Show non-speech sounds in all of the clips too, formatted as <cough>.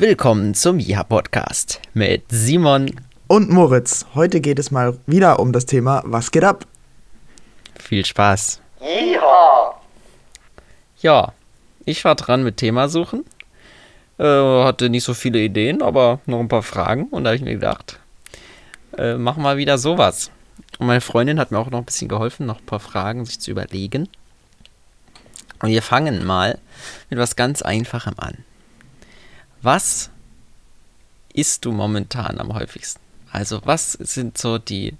Willkommen zum Ja Podcast mit Simon und Moritz. Heute geht es mal wieder um das Thema Was geht ab? Viel Spaß. Yeehaw! Ja, ich war dran mit Thema suchen. Äh, hatte nicht so viele Ideen, aber noch ein paar Fragen und da habe ich mir gedacht, äh, machen wir wieder sowas. Und meine Freundin hat mir auch noch ein bisschen geholfen, noch ein paar Fragen sich zu überlegen. Und wir fangen mal mit was ganz Einfachem an. Was isst du momentan am häufigsten? Also was sind so die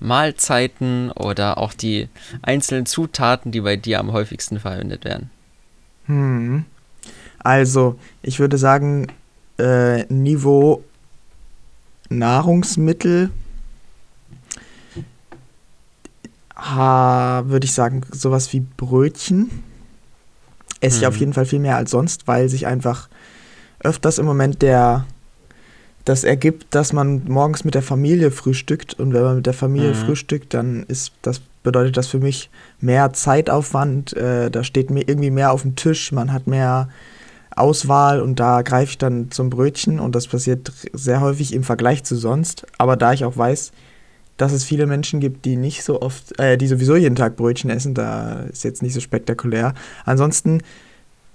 Mahlzeiten oder auch die einzelnen Zutaten, die bei dir am häufigsten verwendet werden? Hm. Also, ich würde sagen, äh, Niveau Nahrungsmittel würde ich sagen, sowas wie Brötchen. Esse ich Hm. auf jeden Fall viel mehr als sonst, weil sich einfach öfters im Moment der das ergibt, dass man morgens mit der Familie frühstückt. Und wenn man mit der Familie Mhm. frühstückt, dann ist das bedeutet das für mich mehr Zeitaufwand, äh, da steht mir irgendwie mehr auf dem Tisch, man hat mehr Auswahl und da greife ich dann zum Brötchen. Und das passiert sehr häufig im Vergleich zu sonst, aber da ich auch weiß, dass es viele Menschen gibt, die nicht so oft, äh, die sowieso jeden Tag Brötchen essen, da ist jetzt nicht so spektakulär. Ansonsten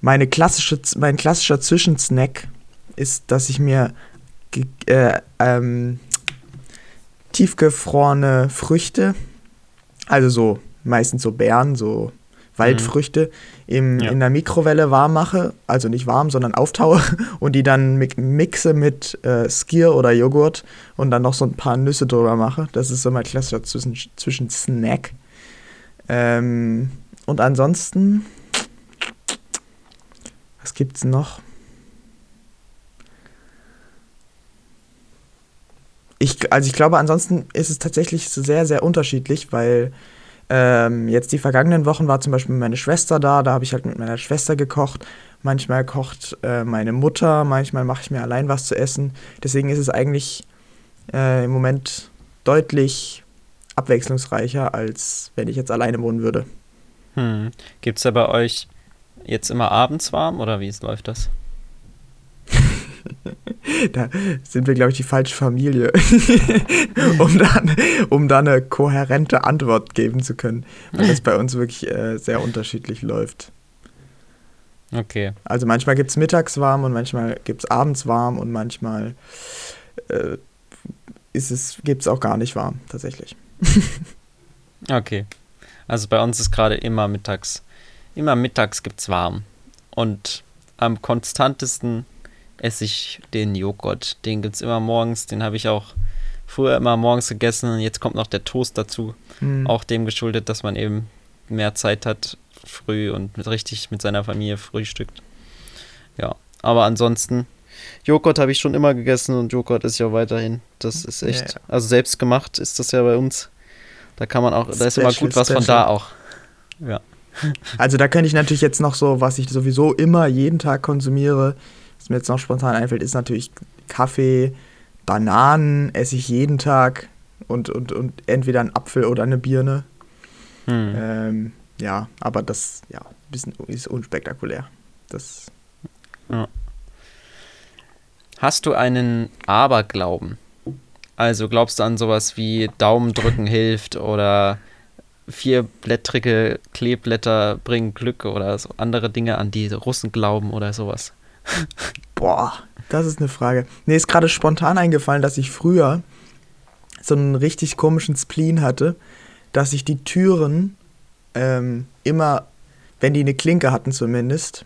meine klassische, mein klassischer Zwischensnack ist, dass ich mir äh, ähm, tiefgefrorene Früchte, also so meistens so Beeren, so Waldfrüchte, im, Ja. in der Mikrowelle warm mache, also nicht warm, sondern auftaue <laughs> und die dann mi- mixe mit äh, Skier oder Joghurt und dann noch so ein paar Nüsse drüber mache. Das ist so mein klassischer Zwischen, Zwischensnack. Ähm, und ansonsten, was gibt's noch? Ich, also ich glaube, ansonsten ist es tatsächlich sehr, sehr unterschiedlich, weil ähm, jetzt die vergangenen Wochen war zum Beispiel meine Schwester da, da habe ich halt mit meiner Schwester gekocht. Manchmal kocht äh, meine Mutter, manchmal mache ich mir allein was zu essen. Deswegen ist es eigentlich äh, im Moment deutlich abwechslungsreicher, als wenn ich jetzt alleine wohnen würde. Hm. Gibt es ja bei euch jetzt immer abends warm oder wie läuft das? <laughs> Da sind wir, glaube ich, die falsche Familie, <laughs> um, dann, um da eine kohärente Antwort geben zu können, weil das bei uns wirklich äh, sehr unterschiedlich läuft. Okay. Also manchmal gibt es mittags warm und manchmal gibt es abends warm und manchmal äh, ist es, gibt es auch gar nicht warm, tatsächlich. <laughs> Okay. Also bei uns ist gerade immer mittags. Immer mittags gibt's warm. Und am konstantesten esse ich den Joghurt. Den gibt's immer morgens. Den habe ich auch früher immer morgens gegessen. Und jetzt kommt noch der Toast dazu. Hm. Auch dem geschuldet, dass man eben mehr Zeit hat früh und mit richtig mit seiner Familie frühstückt. Ja. Aber ansonsten, Joghurt habe ich schon immer gegessen und Joghurt ist ja weiterhin. Das ist echt. Ja, Also selbst gemacht ist das ja bei uns. Da kann man auch, da ist immer gut was von special. da auch. Ja. Also da könnte ich natürlich jetzt noch so, was ich sowieso immer jeden Tag konsumiere, was mir jetzt noch spontan einfällt, ist natürlich Kaffee, Bananen esse ich jeden Tag und, und, und entweder ein Apfel oder eine Birne. Hm. Ähm, ja, aber das ja, bisschen, ist unspektakulär. Das, Hast du einen Aberglauben? Also glaubst du an sowas wie Daumen drücken hilft oder vierblättrige Kleeblätter bringen Glück oder so andere Dinge, an die Russen glauben oder sowas? <laughs> boah, das ist eine Frage. Mir ist gerade spontan eingefallen, dass ich früher so einen richtig komischen Spleen hatte, dass ich die Türen ähm, immer, wenn die eine Klinke hatten zumindest,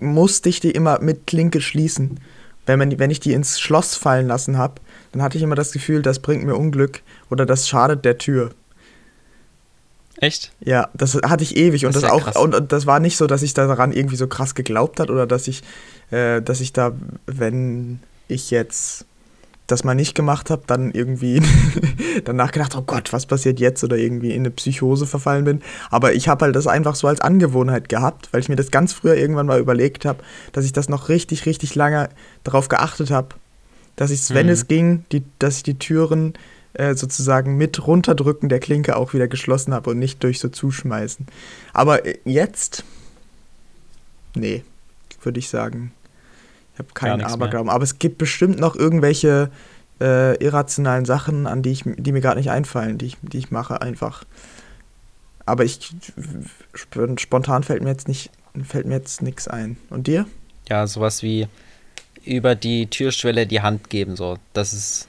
musste ich die immer mit Klinke schließen. Wenn, man, wenn ich die ins Schloss fallen lassen habe, dann hatte ich immer das Gefühl, das bringt mir Unglück oder das schadet der Tür. Echt? Ja, das hatte ich ewig und Das das, ist ja auch krass. und, und das war nicht so, dass ich daran irgendwie so krass geglaubt hat oder dass ich, äh, dass ich da, wenn ich jetzt das mal nicht gemacht habe, dann irgendwie <laughs> danach gedacht, oh Gott, was passiert jetzt oder irgendwie in eine Psychose verfallen bin. Aber ich habe halt das einfach so als Angewohnheit gehabt, weil ich mir das ganz früher irgendwann mal überlegt habe, dass ich das noch richtig, richtig lange darauf geachtet habe, dass ich, wenn Mhm. es ging, die, dass ich die Türen äh, sozusagen mit runterdrücken der Klinke auch wieder geschlossen habe und nicht durch so zuschmeißen. Aber äh, jetzt, nee, würde ich sagen, Ich habe keinen Aberglauben. Mehr. Aber es gibt bestimmt noch irgendwelche äh, irrationalen Sachen, an die, ich, die mir gerade nicht einfallen, die ich, die ich mache einfach. Aber ich spontan fällt mir jetzt nicht, fällt mir jetzt nichts ein. Und dir? Ja, sowas wie über die Türschwelle die Hand geben, so. Das ist.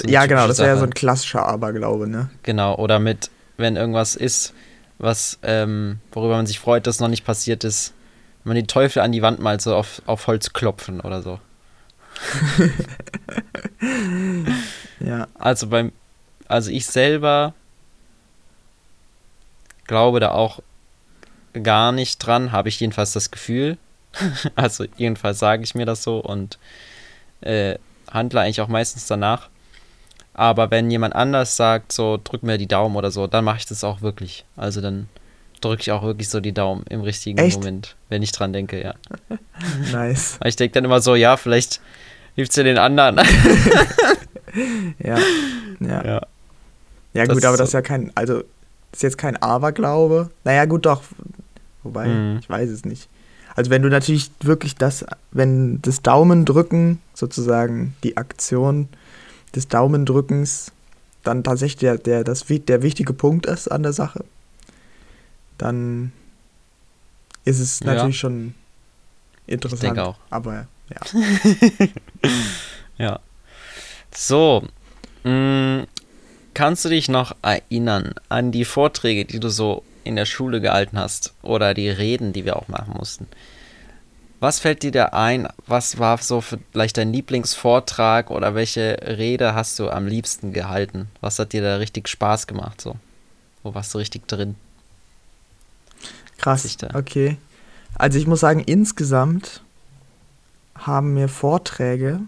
So ja, genau, das wäre ja so ein klassischer Aberglaube, ne? Genau, oder mit, wenn irgendwas ist, was, ähm, worüber man sich freut, das noch nicht passiert ist, man den Teufel an die Wand malt, so auf, auf Holz klopfen oder so. <laughs> ja. Also beim, also ich selber glaube da auch gar nicht dran, habe ich jedenfalls das Gefühl. <laughs> also jedenfalls sage ich mir das so und äh, handle eigentlich auch meistens danach. Aber wenn jemand anders sagt, so drück mir die Daumen oder so, dann mache ich das auch wirklich. Also dann drücke ich auch wirklich so die Daumen im richtigen Echt? Moment, wenn ich dran denke, ja. <laughs> nice. Ich denke dann immer so, ja, vielleicht hilft es ja den anderen. <laughs> ja. Ja. Ja, ja gut, aber so. das ist ja kein, also das ist jetzt kein Aberglaube. Naja, gut, doch. Wobei, mhm. ich weiß es nicht. Also wenn du natürlich wirklich das, wenn das Daumendrücken sozusagen die Aktion des Daumendrückens dann tatsächlich der, der, das, der wichtige Punkt ist an der Sache, dann ist es natürlich ja. schon interessant. Ich denke auch. Aber ja. <laughs> ja. So. Mh, mm, kannst du dich noch erinnern an die Vorträge, die du so in der Schule gehalten hast oder die Reden, die wir auch machen mussten? Was fällt dir da ein? Was war so vielleicht dein Lieblingsvortrag oder welche Rede hast du am liebsten gehalten? Was hat dir da richtig Spaß gemacht? So? Wo warst du richtig drin? Krass. Okay. Also ich muss sagen, insgesamt haben mir Vorträge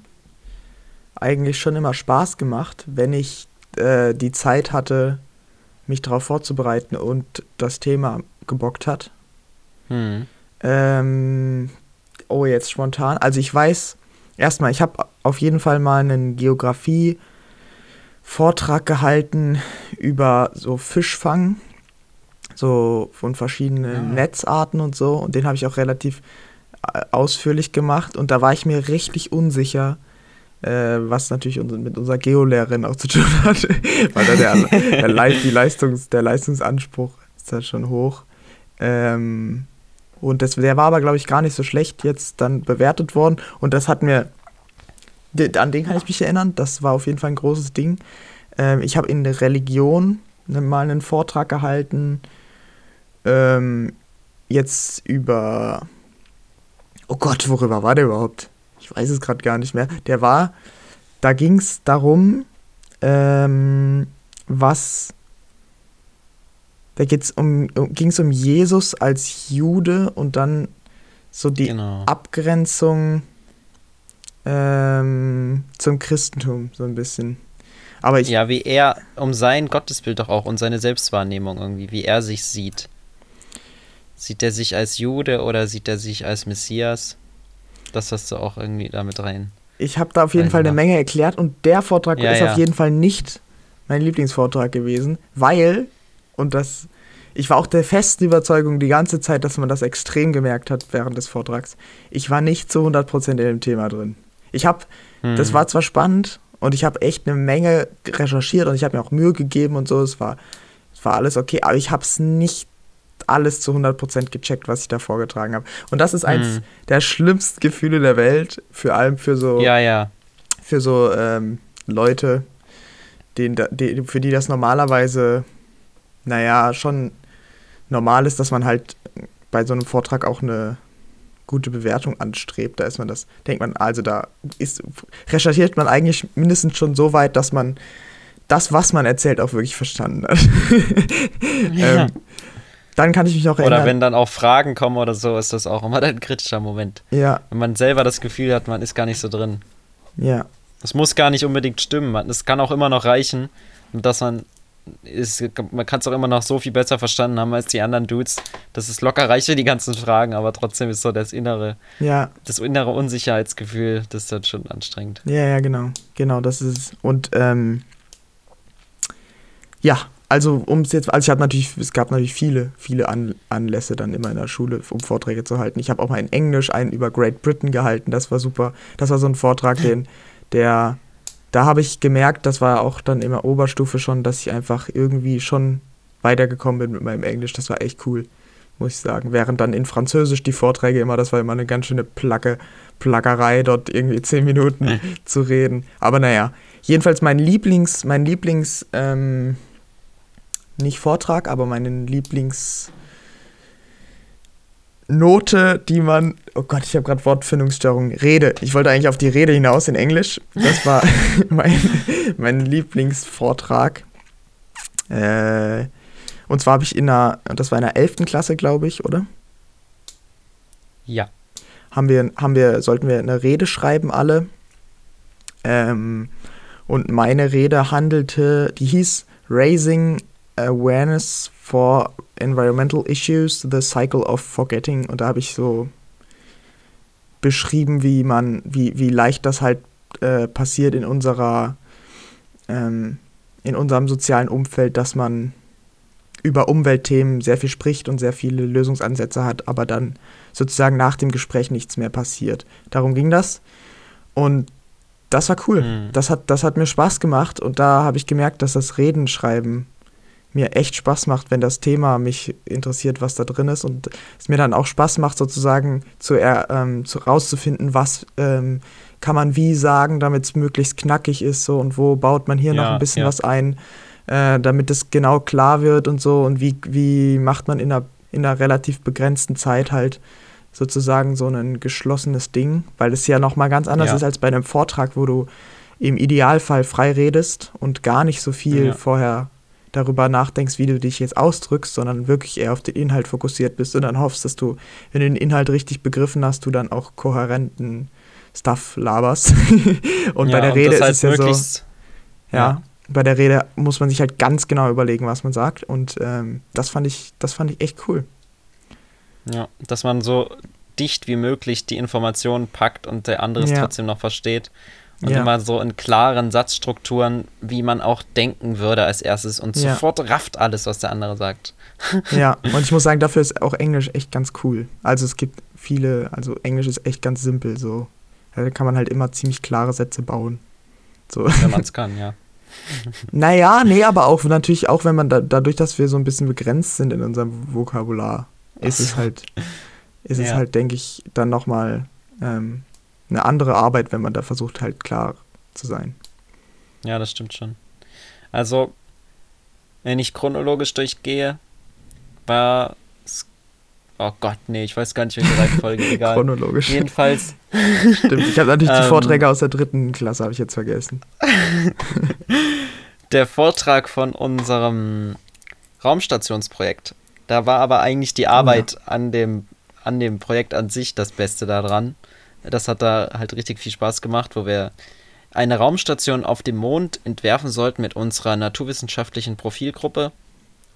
eigentlich schon immer Spaß gemacht, wenn ich äh, die Zeit hatte, mich darauf vorzubereiten und das Thema gebockt hat. Hm. Ähm, oh, jetzt spontan. Also ich weiß, erstmal, ich habe auf jeden Fall mal einen Geografie-Vortrag gehalten über so Fischfang so von verschiedenen ja. Netzarten und so. Und den habe ich auch relativ äh, ausführlich gemacht. Und da war ich mir richtig unsicher, äh, was natürlich mit unserer Geolehrerin auch zu tun <laughs> hat. Weil da der, der, die Leistungs, der Leistungsanspruch ist da schon hoch. Ähm, und das, der war aber, glaube ich, gar nicht so schlecht jetzt dann bewertet worden. Und das hat mir, an den kann ich mich erinnern, das war auf jeden Fall ein großes Ding. Ähm, ich habe in der Religion mal einen Vortrag gehalten ähm, jetzt über. Oh Gott, worüber war der überhaupt? Ich weiß es gerade gar nicht mehr. Der war, da ging es darum, ähm, was. Da geht's um, um, ging es um Jesus als Jude und dann so die genau. Abgrenzung ähm, zum Christentum, so ein bisschen. Aber ich, ja, wie er um sein Gottesbild doch auch und seine Selbstwahrnehmung irgendwie, wie er sich sieht. Sieht er sich als Jude oder sieht er sich als Messias? Das hast du auch irgendwie damit rein. Ich habe da auf jeden Fall eine Menge erklärt und der Vortrag ja, ist ja. auf jeden Fall nicht mein Lieblingsvortrag gewesen, weil, und das, ich war auch der festen Überzeugung die ganze Zeit, dass man das extrem gemerkt hat während des Vortrags. Ich war nicht zu 100% in dem Thema drin. Ich habe, hm. das war zwar spannend und ich habe echt eine Menge recherchiert und ich habe mir auch Mühe gegeben und so, es war, es war alles okay, aber ich habe es nicht alles zu 100% gecheckt, was ich da vorgetragen habe. Und das ist eins hm. der schlimmsten Gefühle der Welt, vor allem für so, ja, ja. Für so ähm, Leute, denen, die, für die das normalerweise, naja, schon normal ist, dass man halt bei so einem Vortrag auch eine gute Bewertung anstrebt. Da ist man das, denkt man, also da ist, recherchiert man eigentlich mindestens schon so weit, dass man das, was man erzählt, auch wirklich verstanden hat. <laughs> ja. ähm, dann kann ich mich auch erinnern. Oder wenn dann auch Fragen kommen oder so, ist das auch immer ein kritischer Moment. Ja. Wenn man selber das Gefühl hat, man ist gar nicht so drin. Ja. Das muss gar nicht unbedingt stimmen. Es kann auch immer noch reichen, dass man ist, man kann es auch immer noch so viel besser verstanden haben als die anderen Dudes. Das ist locker reiche die ganzen Fragen, aber trotzdem ist so das innere, ja. das innere Unsicherheitsgefühl, das ist halt schon anstrengend. Ja, ja, genau. Genau, das ist es. Und ähm, ja, also um es jetzt, also ich habe natürlich, es gab natürlich viele, viele An Anlässe dann immer in der Schule, um Vorträge zu halten. Ich habe auch mal in Englisch einen über Great Britain gehalten, das war super. Das war so ein Vortrag, <laughs> den, der, da habe ich gemerkt, das war auch dann immer Oberstufe schon, dass ich einfach irgendwie schon weitergekommen bin mit meinem Englisch. Das war echt cool, muss ich sagen. Während dann in Französisch die Vorträge immer, das war immer eine ganz schöne Placke, Plackerei, dort irgendwie zehn Minuten zu reden. Aber naja, jedenfalls mein Lieblings, mein Lieblings, ähm, nicht Vortrag, aber meinen Lieblingsnote, die man, oh Gott, ich habe gerade Wortfindungsstörung, Rede. Ich wollte eigentlich auf die Rede hinaus in Englisch. Das war <laughs> mein, mein Lieblingsvortrag. Äh, und zwar habe ich in einer, das war in der 11. Klasse, glaube ich, oder? Ja. Haben wir, haben wir, sollten wir eine Rede schreiben, alle. Ähm, und meine Rede handelte, die hieß Raising Awareness for Environmental Issues, The Cycle of Forgetting. Und da habe ich so beschrieben, wie man, wie, wie leicht das halt äh, passiert in unserer, ähm, in unserem sozialen Umfeld, dass man über Umweltthemen sehr viel spricht und sehr viele Lösungsansätze hat, aber dann sozusagen nach dem Gespräch nichts mehr passiert. Darum ging das. Und das war cool. Mhm. Das, hat, das hat mir Spaß gemacht und da habe ich gemerkt, dass das Redenschreiben mir echt Spaß macht, wenn das Thema mich interessiert, was da drin ist und es mir dann auch Spaß macht, sozusagen zu, ähm, zu rauszufinden, was ähm, kann man wie sagen, damit es möglichst knackig ist so und wo baut man hier ja, noch ein bisschen ja. was ein, äh, damit es genau klar wird und so und wie, wie macht man in einer, in einer relativ begrenzten Zeit halt sozusagen so ein geschlossenes Ding, weil es ja nochmal ganz anders ja. ist als bei einem Vortrag, wo du im Idealfall frei redest und gar nicht so viel vorher darüber nachdenkst, wie du dich jetzt ausdrückst, sondern wirklich eher auf den Inhalt fokussiert bist und dann hoffst, dass du, wenn du den Inhalt richtig begriffen hast, du dann auch kohärenten Stuff laberst. <laughs> und ja, bei der Rede ist es ja so. Ja, ja, bei der Rede muss man sich halt ganz genau überlegen, was man sagt. Und ähm, das fand ich, das fand ich echt cool. Ja, dass man so dicht wie möglich die Informationen packt und der andere es ja. trotzdem noch versteht. Und ja. immer so in klaren Satzstrukturen, wie man auch denken würde als erstes und ja. sofort rafft alles, was der andere sagt. <laughs> Ja, und ich muss sagen, dafür ist auch Englisch echt ganz cool. Also es gibt viele, also Englisch ist echt ganz simpel so. Da kann man halt immer ziemlich klare Sätze bauen. So. Wenn man es <laughs> kann, ja. Naja, nee, aber auch natürlich auch, wenn man da, dadurch, dass wir so ein bisschen begrenzt sind in unserem Vokabular, ist es halt, ist ja. es halt, denke ich, dann nochmal ähm, eine andere Arbeit, wenn man da versucht, halt klar zu sein. Ja, das stimmt schon. Also, wenn ich chronologisch durchgehe, war. Oh Gott, nee, ich weiß gar nicht, welche Reihenfolge, <laughs> egal. chronologisch. Jedenfalls. Stimmt, ich habe natürlich die <laughs> ähm, Vorträge aus der dritten Klasse, habe ich jetzt vergessen. <laughs> der Vortrag von unserem Raumstationsprojekt. Da war aber eigentlich die Arbeit oh, ja. an, dem, an dem Projekt an sich das Beste daran. Das hat da halt richtig viel Spaß gemacht, wo wir eine Raumstation auf dem Mond entwerfen sollten mit unserer naturwissenschaftlichen Profilgruppe.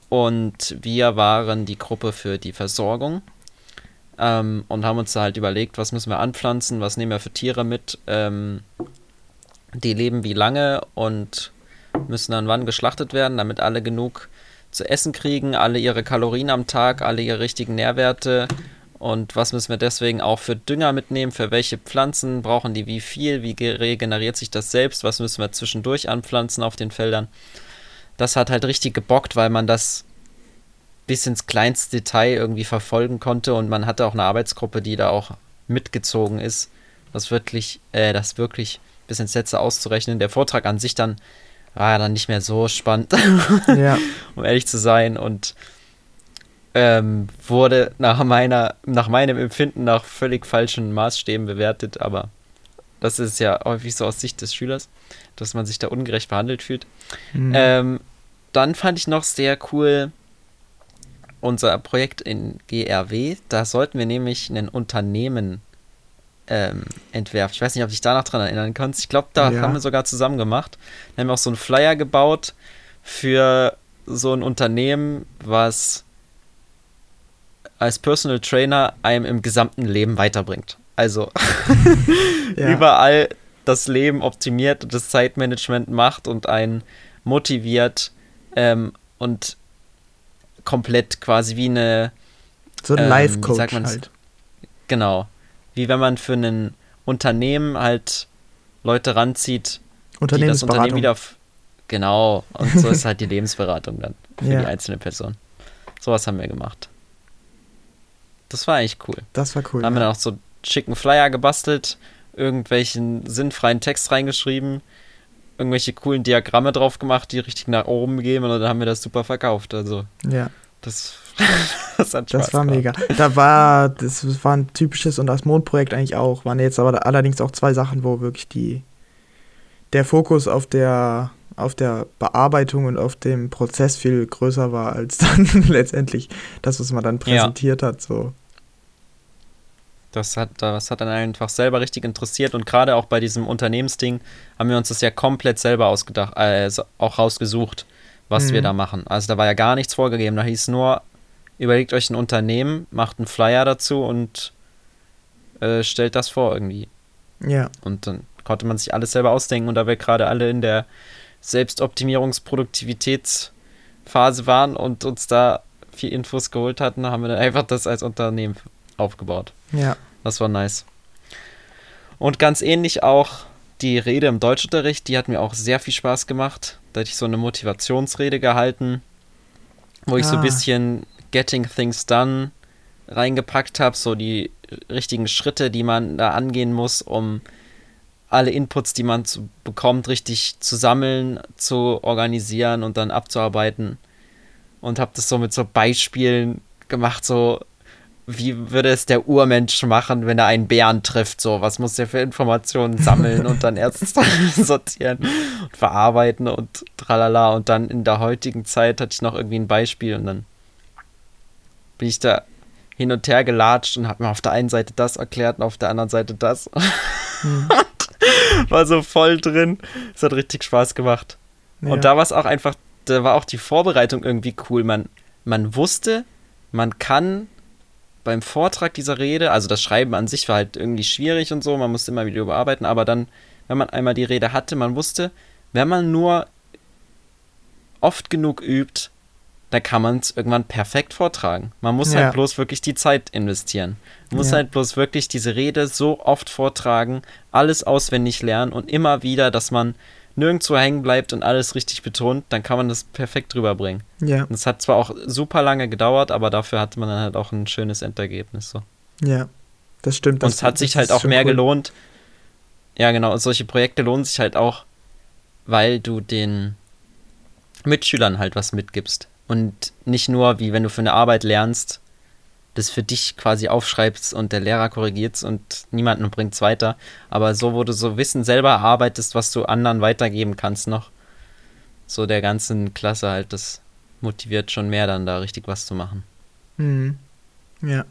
Und wir waren die Gruppe für die Versorgung ähm, und haben uns da halt überlegt, was müssen wir anpflanzen, was nehmen wir für Tiere mit, ähm, die leben wie lange und müssen dann wann geschlachtet werden, damit alle genug zu essen kriegen, alle ihre Kalorien am Tag, alle ihre richtigen Nährwerte und was müssen wir deswegen auch für Dünger mitnehmen? Für welche Pflanzen brauchen die wie viel? Wie regeneriert sich das selbst? Was müssen wir zwischendurch anpflanzen auf den Feldern? Das hat halt richtig gebockt, weil man das bis ins kleinste Detail irgendwie verfolgen konnte und man hatte auch eine Arbeitsgruppe, die da auch mitgezogen ist, das wirklich, äh, das wirklich bis ins Letzte auszurechnen. Der Vortrag an sich dann war ja dann nicht mehr so spannend, <laughs> ja. um ehrlich zu sein und ähm, wurde nach, meiner, nach meinem Empfinden nach völlig falschen Maßstäben bewertet, aber das ist ja häufig so aus Sicht des Schülers, dass man sich da ungerecht behandelt fühlt. Mhm. Ähm, dann fand ich noch sehr cool unser Projekt in GRW. Da sollten wir nämlich ein Unternehmen ähm, entwerfen. Ich weiß nicht, ob du dich danach dran erinnern kannst. Ich glaube, da ja. haben wir sogar zusammen gemacht. Wir haben auch so einen Flyer gebaut für so ein Unternehmen, was als Personal Trainer einem im gesamten Leben weiterbringt. Also <laughs> ja. überall das Leben optimiert und das Zeitmanagement macht und einen motiviert, ähm, und komplett quasi wie eine. So ein ähm, Life-Coach halt. Genau. Wie wenn man für ein Unternehmen halt Leute ranzieht, die das. Unternehmen wieder. Genau. Und so ist halt die <laughs> Lebensberatung dann für Ja. die einzelne Person. Sowas haben wir gemacht. Das war eigentlich cool. das war cool. Da haben wir dann auch so schicken Flyer gebastelt, irgendwelchen sinnfreien Text reingeschrieben, irgendwelche coolen Diagramme drauf gemacht, die richtig nach oben gehen und dann haben wir das super verkauft. Also ja. das, <laughs> das hat Spaß Das war gemacht. mega. Da war, das war ein typisches und das Mondprojekt eigentlich auch. Waren jetzt aber allerdings auch zwei Sachen, wo wirklich die, der Fokus auf der, auf der Bearbeitung und auf dem Prozess viel größer war als <laughs> dann letztendlich das, was man dann Ja. präsentiert hat. So. Das hat, das hat dann einfach selber richtig interessiert und gerade auch bei diesem Unternehmensding haben wir uns das ja komplett selber ausgedacht, äh, so- auch rausgesucht, was Mhm. wir da machen. Also da war ja gar nichts vorgegeben, da hieß nur, überlegt euch ein Unternehmen, macht einen Flyer dazu und äh, stellt das vor irgendwie. Ja, Und dann konnte man sich alles selber ausdenken und da wir gerade alle in der Selbstoptimierungs-Produktivitätsphase waren und uns da viel Infos geholt hatten, haben wir dann einfach das als Unternehmen aufgebaut. ja. Das war nice. Und ganz ähnlich auch die Rede im Deutschunterricht, die hat mir auch sehr viel Spaß gemacht. Da hatte ich so eine Motivationsrede gehalten, wo ich so Ah. ein bisschen Getting Things Done reingepackt habe, so die richtigen Schritte, die man da angehen muss, um alle Inputs, die man zu, bekommt, richtig zu sammeln, zu organisieren und dann abzuarbeiten. Und habe das so mit so Beispielen gemacht, so wie würde es der Urmensch machen, wenn er einen Bären trifft? So, was muss der für Informationen sammeln und dann erst <laughs> sortieren und verarbeiten und tralala. Und dann in der heutigen Zeit hatte ich noch irgendwie ein Beispiel und dann bin ich da hin und her gelatscht und habe mir auf der einen Seite das erklärt und auf der anderen Seite das. Hm. <laughs> <laughs> War so voll drin. Es hat richtig Spaß gemacht. ja. Und da war es auch einfach, da war auch die Vorbereitung irgendwie cool. Man, man wusste, man kann beim Vortrag dieser Rede, also das Schreiben an sich war halt irgendwie schwierig und so, man musste immer wieder überarbeiten, aber dann, wenn man einmal die Rede hatte, man wusste, wenn man nur oft genug übt, dann kann man es irgendwann perfekt vortragen. Man muss Ja. halt bloß wirklich die Zeit investieren. Man muss Ja. halt bloß wirklich diese Rede so oft vortragen, alles auswendig lernen und immer wieder, dass man nirgendwo hängen bleibt und alles richtig betont, dann kann man das perfekt rüberbringen. ja, Und es hat zwar auch super lange gedauert, aber dafür hatte man dann halt auch ein schönes Endergebnis. So. ja. Das stimmt. Und Das, es hat sich halt auch mehr cool. gelohnt. Ja, genau. Und solche Projekte lohnen sich halt auch, weil du den Mitschülern halt was mitgibst. Und nicht nur, wie wenn du für eine Arbeit lernst, das für dich quasi aufschreibst und der Lehrer korrigiert und niemanden bringt es weiter. Aber so, wo du so Wissen selber erarbeitest, was du anderen weitergeben kannst noch. So der ganzen Klasse halt, das motiviert schon mehr dann da richtig was zu machen. Mhm. Ja.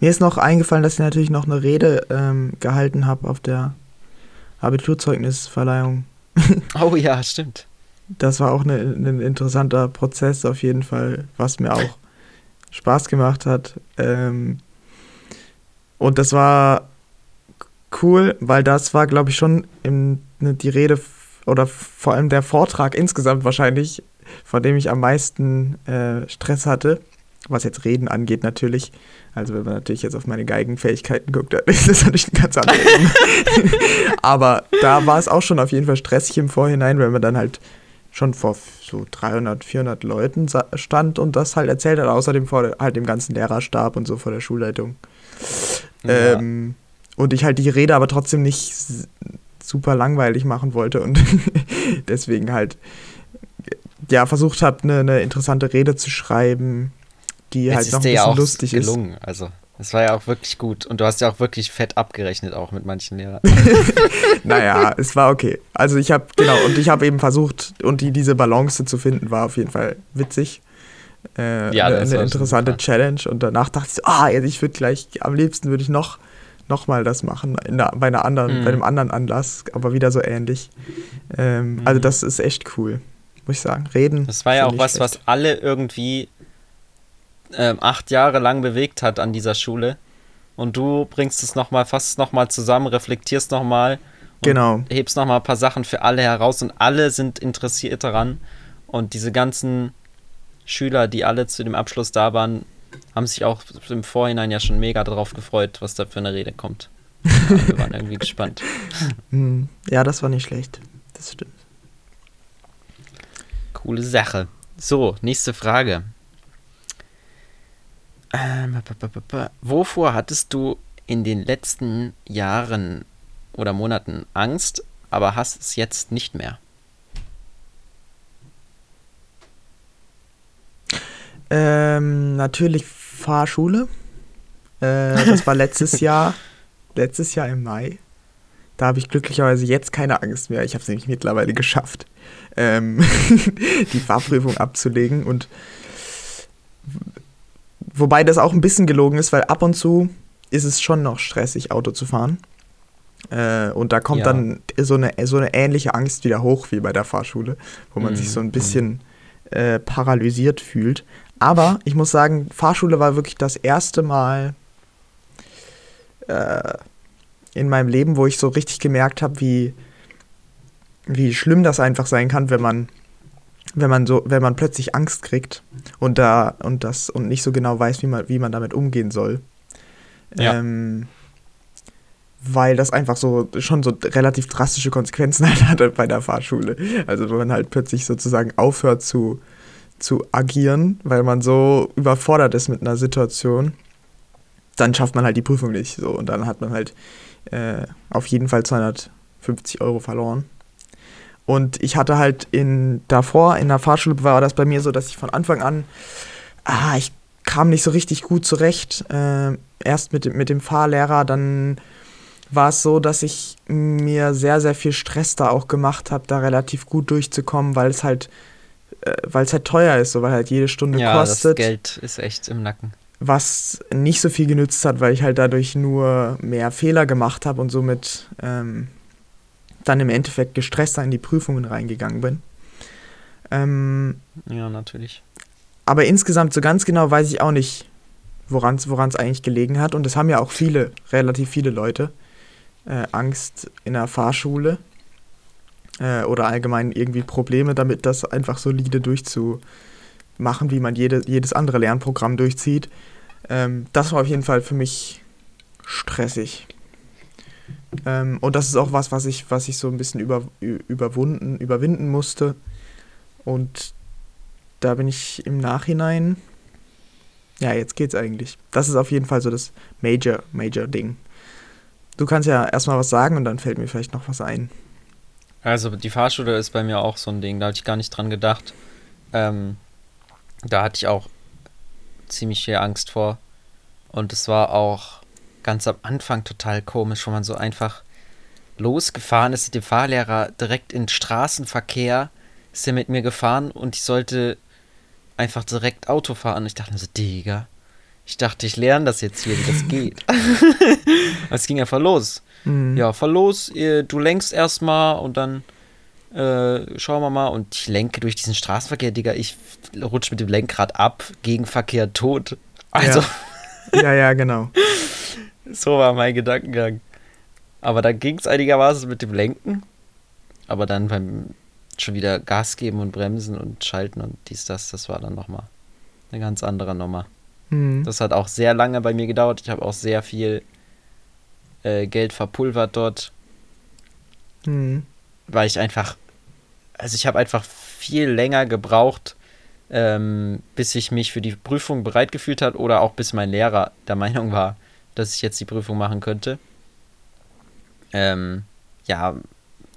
Mir ist noch eingefallen, dass ich natürlich noch eine Rede ähm, gehalten habe auf der Abiturzeugnisverleihung. Oh ja, stimmt. Das war auch eine, ein interessanter Prozess auf jeden Fall, was mir auch Spaß gemacht hat. Ähm, und das war cool, weil das war, glaube ich, schon im, ne, die Rede oder vor allem der Vortrag insgesamt wahrscheinlich, vor dem ich am meisten äh, Stress hatte. Was jetzt Reden angeht, natürlich. Also, wenn man natürlich jetzt auf meine Geigenfähigkeiten guckt, dann <laughs> ist das natürlich ein ganz anderes. <laughs> Aber da war es auch schon auf jeden Fall stressig im Vorhinein, wenn man dann halt schon vor so 300, 400 Leuten stand und das halt erzählt hat, außerdem vor halt dem ganzen Lehrerstab und so vor der Schulleitung. Ja. Ähm, und ich halt die Rede aber trotzdem nicht super langweilig machen wollte und <laughs> deswegen halt ja versucht habe, eine, eine interessante Rede zu schreiben, die Es halt ist noch ein ja bisschen auch lustig ist. gelungen. Also, es war ja auch wirklich gut. Und du hast ja auch wirklich fett abgerechnet, auch mit manchen Lehrern. <laughs> Naja, es war okay. Also ich habe, genau, und ich habe eben versucht, und die, diese Balance zu finden, war auf jeden Fall witzig. Äh, Ja, eine, das eine interessante. Challenge. Und danach dachte ich so, ah, jetzt, ich würde gleich, am liebsten würde ich noch, noch mal das machen, der, bei, einer anderen, Mhm. bei einem anderen Anlass, aber wieder so ähnlich. Ähm, Also Mhm. das ist echt cool, muss ich sagen. Reden. Das war ja auch was, was alle irgendwie ähm, acht Jahre lang bewegt hat an dieser Schule. Und du bringst es nochmal, fasst es nochmal zusammen, reflektierst nochmal, Genau. hebst nochmal ein paar Sachen für alle heraus und alle sind interessiert daran. Und diese ganzen Schüler, die alle zu dem Abschluss da waren, haben sich auch im Vorhinein ja schon mega darauf gefreut, was da für eine Rede kommt. Ja, <laughs> wir waren irgendwie gespannt. Hm, Ja, das war nicht schlecht. Das stimmt. Coole Sache. So, nächste Frage. Ähm, wovor hattest du in den letzten Jahren oder Monaten Angst, aber hast es jetzt nicht mehr? Ähm, natürlich Fahrschule. Äh, das war letztes <laughs> Jahr. Letztes Jahr im Mai. Da habe ich glücklicherweise jetzt keine Angst mehr. Ich habe es nämlich mittlerweile geschafft, ähm, <laughs> die Fahrprüfung abzulegen. Und wobei das auch ein bisschen gelogen ist, weil ab und zu ist es schon noch stressig, Auto zu fahren. Äh, und da kommt Ja. dann so eine, so eine ähnliche Angst wieder hoch wie bei der Fahrschule, wo man Mhm, sich so ein bisschen äh, paralysiert fühlt. Aber ich muss sagen, Fahrschule war wirklich das erste Mal äh, in meinem Leben, wo ich so richtig gemerkt habe, wie, wie schlimm das einfach sein kann, wenn man, wenn man so, wenn man plötzlich Angst kriegt und da und das und nicht so genau weiß, wie man, wie man damit umgehen soll. Ja. Ähm, weil das einfach so schon so relativ drastische Konsequenzen <laughs> halt hatte bei der Fahrschule. Also wenn man halt plötzlich sozusagen aufhört zu, zu agieren, weil man so überfordert ist mit einer Situation, dann schafft man halt die Prüfung nicht. So, und dann hat man halt äh, auf jeden Fall 250 Euro verloren. Und ich hatte halt in davor, in der Fahrschule war das bei mir so, dass ich von Anfang an, ah, ich kam nicht so richtig gut zurecht. Äh, erst mit, dem- mit dem Fahrlehrer, dann war es so, dass ich mir sehr, sehr viel Stress da auch gemacht habe, da relativ gut durchzukommen, weil es halt, äh, weil es halt teuer ist, so weil halt jede Stunde Ja, das kostet Geld ist echt im Nacken. was nicht so viel genützt hat, weil ich halt dadurch nur mehr Fehler gemacht habe und somit ähm, dann im Endeffekt gestresster in die Prüfungen reingegangen bin. Ähm, Ja, natürlich. aber insgesamt so ganz genau weiß ich auch nicht, woran es eigentlich gelegen hat. Und es haben ja auch viele, relativ viele Leute äh, Angst in der Fahrschule äh, oder allgemein irgendwie Probleme damit, das einfach solide durchzumachen, wie man jede, jedes andere Lernprogramm durchzieht. Ähm, das war auf jeden Fall für mich stressig. Ähm, und das ist auch was, was ich, was ich so ein bisschen über, überwunden, überwinden musste. Und da bin ich im Nachhinein. Ja, jetzt geht's eigentlich. Das ist auf jeden Fall so das Major, Major Ding. Du kannst ja erstmal was sagen und dann fällt mir vielleicht noch was ein. Also die Fahrschule ist bei mir auch so ein Ding, da hatte ich gar nicht dran gedacht. Ähm, da hatte ich auch ziemlich viel Angst vor. Und es war auch ganz am Anfang total komisch, wo man so einfach losgefahren ist mit dem Fahrlehrer direkt in Straßenverkehr, ist er mit mir gefahren und ich sollte einfach direkt Auto fahren. Und ich dachte mir so, Digga, ich dachte, ich lerne das jetzt hier, wie das <laughs> geht. <laughs> Es ging einfach los. Mhm. Ja, fahr los, du lenkst erstmal und dann äh, schauen wir mal. Und ich lenke durch diesen Straßenverkehr, Digga. Ich rutsch mit dem Lenkrad ab, Gegenverkehr tot. Also, Ja, ja, genau. <laughs> so war mein Gedankengang. Aber da ging es einigermaßen mit dem Lenken. Aber dann beim schon wieder Gas geben und bremsen und schalten und dies, das, das war dann nochmal eine ganz andere Nummer. Mhm. Das hat auch sehr lange bei mir gedauert. Ich habe auch sehr viel äh, Geld verpulvert dort. Mhm. weil ich einfach, also ich habe einfach viel länger gebraucht, ähm, bis ich mich für die Prüfung bereit gefühlt habe oder auch bis mein Lehrer der Meinung war, dass ich jetzt die Prüfung machen könnte. Ähm, ja,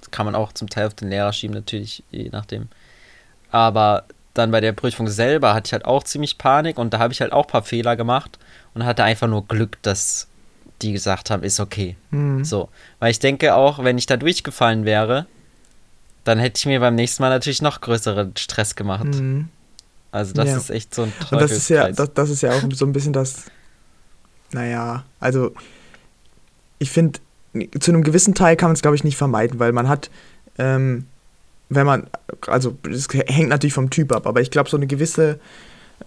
das kann man auch zum Teil auf den Lehrer schieben, natürlich, je nachdem. Aber dann bei der Prüfung selber hatte ich halt auch ziemlich Panik und da habe ich halt auch ein paar Fehler gemacht und hatte einfach nur Glück, dass die gesagt haben, ist okay. Mhm. So, weil ich denke auch, wenn ich da durchgefallen wäre, dann hätte ich mir beim nächsten Mal natürlich noch größeren Stress gemacht. Mhm. Also das Ja. ist echt so ein Und das ist ja, Teufelskreis. das, das ist ja auch so ein bisschen das, naja, also ich finde, zu einem gewissen Teil kann man es, glaube ich, nicht vermeiden, weil man hat, ähm, wenn man, also es hängt natürlich vom Typ ab, aber ich glaube, so eine gewisse,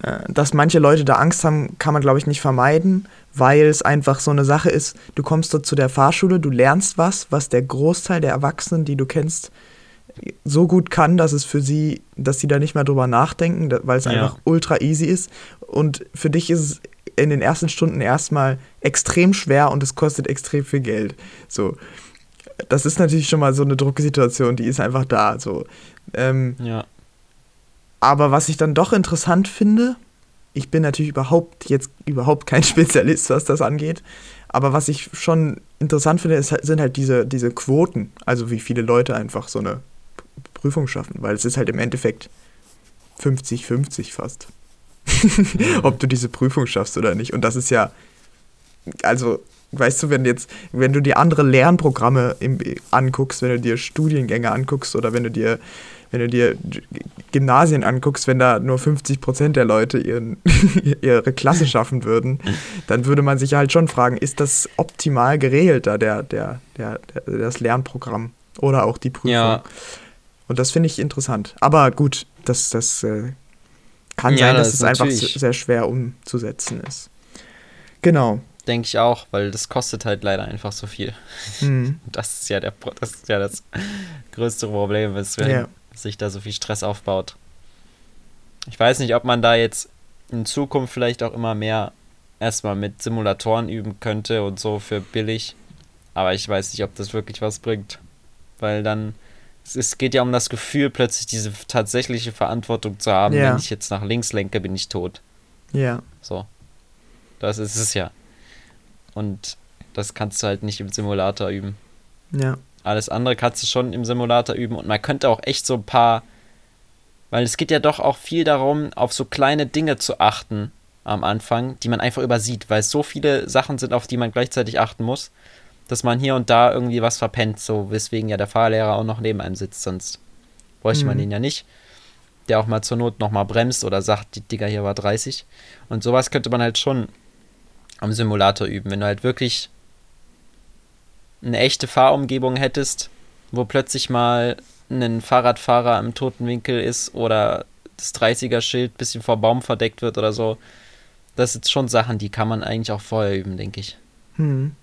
äh, dass manche Leute da Angst haben, kann man, glaube ich, nicht vermeiden, weil es einfach so eine Sache ist, du kommst dort zu der Fahrschule, du lernst was, was der Großteil der Erwachsenen, die du kennst, so gut kann, dass es für sie, dass sie da nicht mehr drüber nachdenken, weil es Ja. einfach ultra easy ist. Und für dich ist es in den ersten Stunden erstmal extrem schwer und es kostet extrem viel Geld. So. Das ist natürlich schon mal so eine Drucksituation, die ist einfach da. So. Ähm, Ja. aber was ich dann doch interessant finde, ich bin natürlich überhaupt jetzt überhaupt kein <laughs> Spezialist, was das angeht, aber was ich schon interessant finde, ist, sind halt diese, diese Quoten, also wie viele Leute einfach so eine Prüfung schaffen, weil es ist halt im Endeffekt 50-50 fast, <laughs> ob du diese Prüfung schaffst oder nicht. Und das ist ja, also weißt du, wenn jetzt, wenn du dir andere Lernprogramme im, anguckst, wenn du dir Studiengänge anguckst oder wenn du dir, wenn du dir Gymnasien anguckst, wenn da nur 50 Prozent der Leute ihren, <laughs> ihre Klasse schaffen würden, dann würde man sich halt schon fragen, ist das optimal geregelt da, der, der, der, der, das Lernprogramm oder auch die Prüfung? Ja. Und das finde ich interessant. Aber gut, das, das äh, kann Ja, sein, dass das es einfach sehr schwer umzusetzen ist. Genau. Denke ich auch, weil das kostet halt leider einfach so viel. Mhm. <laughs> Das ist ja der das ist ja das größte Problem, weswegen Ja. sich da so viel Stress aufbaut. Ich weiß nicht, ob man da jetzt in Zukunft vielleicht auch immer mehr erstmal mit Simulatoren üben könnte und so für billig. Aber ich weiß nicht, ob das wirklich was bringt. Weil dann, es, geht ja um das Gefühl, plötzlich diese tatsächliche Verantwortung zu haben, Ja. wenn ich jetzt nach links lenke, bin ich tot. Ja. So. Das ist es ja. Und das kannst du halt nicht im Simulator üben. Ja. Alles andere kannst du schon im Simulator üben und man könnte auch echt so ein paar, weil es geht ja doch auch viel darum, auf so kleine Dinge zu achten am Anfang, die man einfach übersieht, weil es so viele Sachen sind, auf die man gleichzeitig achten muss, dass man hier und da irgendwie was verpennt, so weswegen ja der Fahrlehrer auch noch neben einem sitzt, sonst bräuchte man Mhm. den ja nicht. Der auch mal zur Not nochmal bremst oder sagt, die Digga hier war 30. Und sowas könnte man halt schon am Simulator üben, wenn du halt wirklich eine echte Fahrumgebung hättest, wo plötzlich mal ein Fahrradfahrer im toten Winkel ist oder das 30er-Schild ein bisschen vor Baum verdeckt wird oder so. Das sind schon Sachen, die kann man eigentlich auch vorher üben, denke ich. Hm.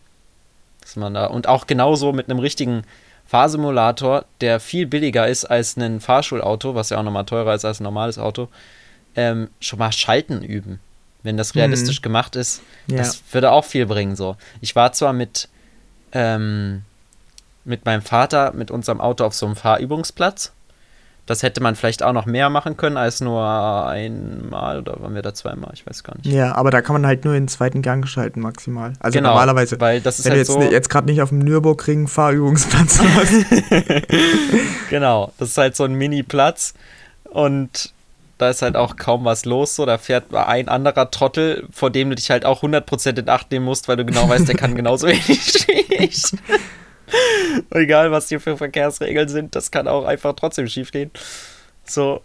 Dass man da, und auch genauso mit einem richtigen Fahrsimulator, der viel billiger ist als ein Fahrschulauto, was ja auch nochmal teurer ist als ein normales Auto, ähm, schon mal Schalten üben. Wenn das realistisch gemacht ist, Ja. das würde auch viel bringen. So. Ich war zwar mit, ähm, mit meinem Vater mit unserem Auto auf so einem Fahrübungsplatz. Das hätte man vielleicht auch noch mehr machen können als nur einmal oder waren wir da zweimal? Ich weiß gar nicht. ja, aber da kann man halt nur den zweiten Gang schalten maximal. Also Genau, normalerweise, weil das ist wenn halt du jetzt, so. jetzt gerade nicht auf dem Nürburgring Fahrübungsplatz <laughs> hast. <laughs> Genau, das ist halt so ein Mini-Platz und da ist halt auch kaum was los. So, da fährt ein anderer Trottel, vor dem du dich halt auch 100% in Acht nehmen musst, weil du genau weißt, der kann <laughs> genauso wenig wie ich. <laughs> Egal, was hier für Verkehrsregeln sind, das kann auch einfach trotzdem schief gehen. So,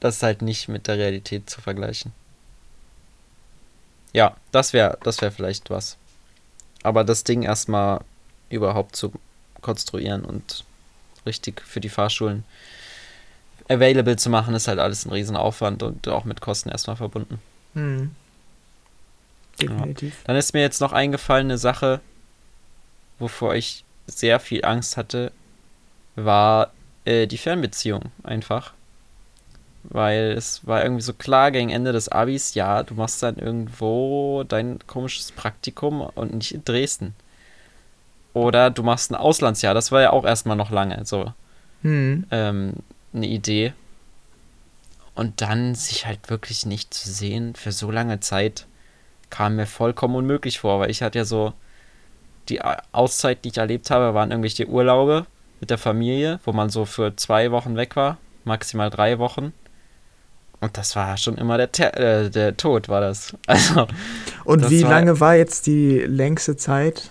das ist halt nicht mit der Realität zu vergleichen. Ja, das wäre das wär vielleicht was. Aber das Ding erstmal überhaupt zu konstruieren und richtig für die Fahrschulen available zu machen, ist halt alles ein Riesenaufwand und auch mit Kosten erstmal verbunden. hm. Definitiv. Dann ist mir jetzt noch eingefallen eine Sache, wovor ich sehr viel Angst hatte, war äh, die Fernbeziehung einfach. Weil es war irgendwie so klar gegen Ende des Abis, ja, du machst dann irgendwo dein komisches Praktikum und nicht in Dresden. Oder du machst ein Auslandsjahr, das war ja auch erstmal noch lange so Hm. ähm, eine Idee. Und dann sich halt wirklich nicht zu sehen für so lange Zeit kam mir vollkommen unmöglich vor, weil ich hatte ja so die Auszeit, die ich erlebt habe, waren irgendwelche Urlaube mit der Familie, wo man so für zwei Wochen weg war, maximal drei Wochen. Und das war schon immer der, Ter äh, der Tod, war das. <laughs> Also, Und Das wie war- lange war jetzt die längste Zeit,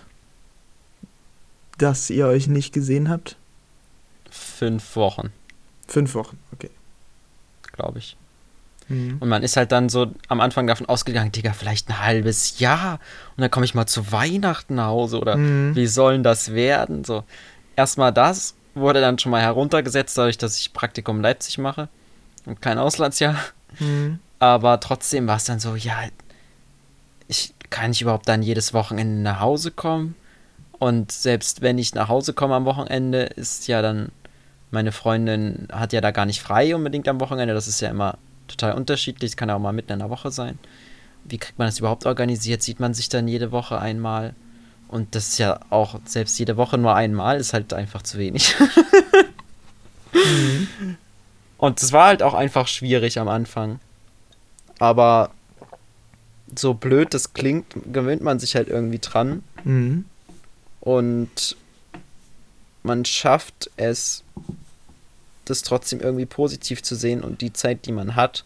dass ihr euch nicht gesehen habt? fünf Wochen, Fünf Wochen, okay. glaube ich. Hm. Und man ist halt dann so am Anfang davon ausgegangen, Digga, vielleicht ein halbes Jahr. Und dann komme ich mal zu Weihnachten nach Hause oder Mhm. wie sollen das werden? So, erstmal das wurde dann schon mal heruntergesetzt, dadurch, dass ich Praktikum in Leipzig mache und kein Auslandsjahr. Hm. Aber trotzdem war es dann so, ja, ich kann ich überhaupt dann jedes Wochenende nach Hause kommen? Und selbst wenn ich nach Hause komme am Wochenende, ist ja dann meine Freundin hat ja da gar nicht frei unbedingt am Wochenende. Das ist ja immer total unterschiedlich. Es kann ja auch mal mitten in der Woche sein. Wie kriegt man das überhaupt organisiert? Sieht man sich dann jede Woche einmal? Und das ist ja auch, selbst jede Woche nur einmal, ist halt einfach zu wenig. mhm. <laughs> Und es war halt auch einfach schwierig am Anfang. Aber so blöd das klingt, gewöhnt man sich halt irgendwie dran. Mhm. Und man schafft es, das trotzdem irgendwie positiv zu sehen und die Zeit, die man hat,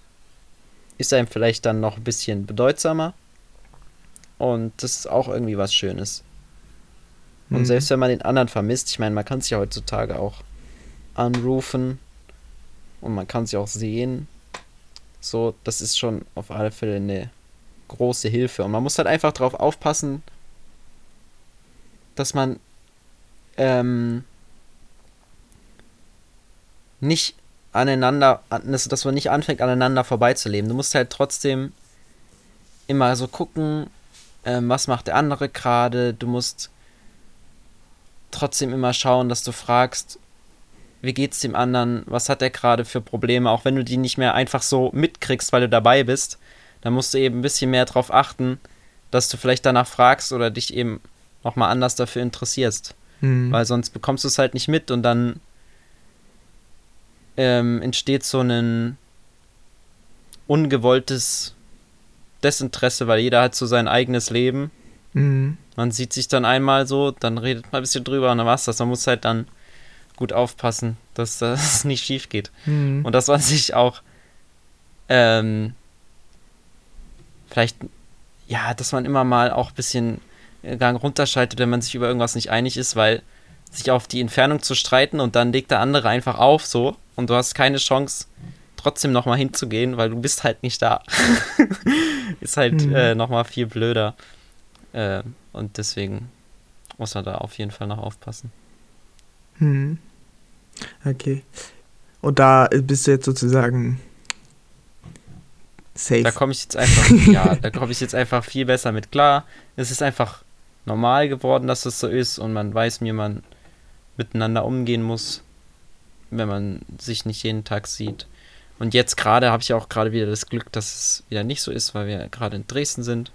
ist einem vielleicht dann noch ein bisschen bedeutsamer. Und das ist auch irgendwie was Schönes. Und mhm. selbst wenn man den anderen vermisst, ich meine, man kann sich ja heutzutage auch anrufen und man kann sie auch sehen. So, das ist schon auf alle Fälle eine große Hilfe. Und man muss halt einfach darauf aufpassen, dass man ähm, nicht aneinander, dass man nicht anfängt, aneinander vorbeizuleben. Du musst halt trotzdem immer so gucken, ähm, was macht der andere gerade. Du musst trotzdem immer schauen, dass du fragst, wie geht's dem anderen, was hat er gerade für Probleme, auch wenn du die nicht mehr einfach so mitkriegst, weil du dabei bist, dann musst du eben ein bisschen mehr darauf achten, dass du vielleicht danach fragst oder dich eben nochmal anders dafür interessierst. Mhm. Weil sonst bekommst du es halt nicht mit und dann ähm, entsteht so ein ungewolltes Desinteresse, weil jeder hat so sein eigenes Leben. Mhm. Man sieht sich dann einmal so, dann redet man ein bisschen drüber und dann war's das. Man muss halt dann gut aufpassen, dass das <laughs> nicht schief geht. Mhm. Und dass man sich auch ähm, vielleicht, ja, dass man immer mal auch ein bisschen Gang runterschaltet, wenn man sich über irgendwas nicht einig ist, weil sich auf die Entfernung zu streiten und dann legt der andere einfach auf so und du hast keine Chance, trotzdem nochmal hinzugehen, weil du bist halt nicht da. <laughs> ist halt mhm. äh, nochmal viel blöder. Äh, und deswegen muss man da auf jeden Fall noch aufpassen. Hm. Okay. Und da bist du jetzt sozusagen safe. Da komme ich jetzt einfach, <laughs> ja, da komme ich jetzt einfach viel besser mit klar. Es ist einfach normal geworden, dass es so ist und man weiß, wie man miteinander umgehen muss, wenn man sich nicht jeden Tag sieht. Und jetzt gerade habe ich auch gerade wieder das Glück, dass es wieder nicht so ist, weil wir gerade in Dresden sind.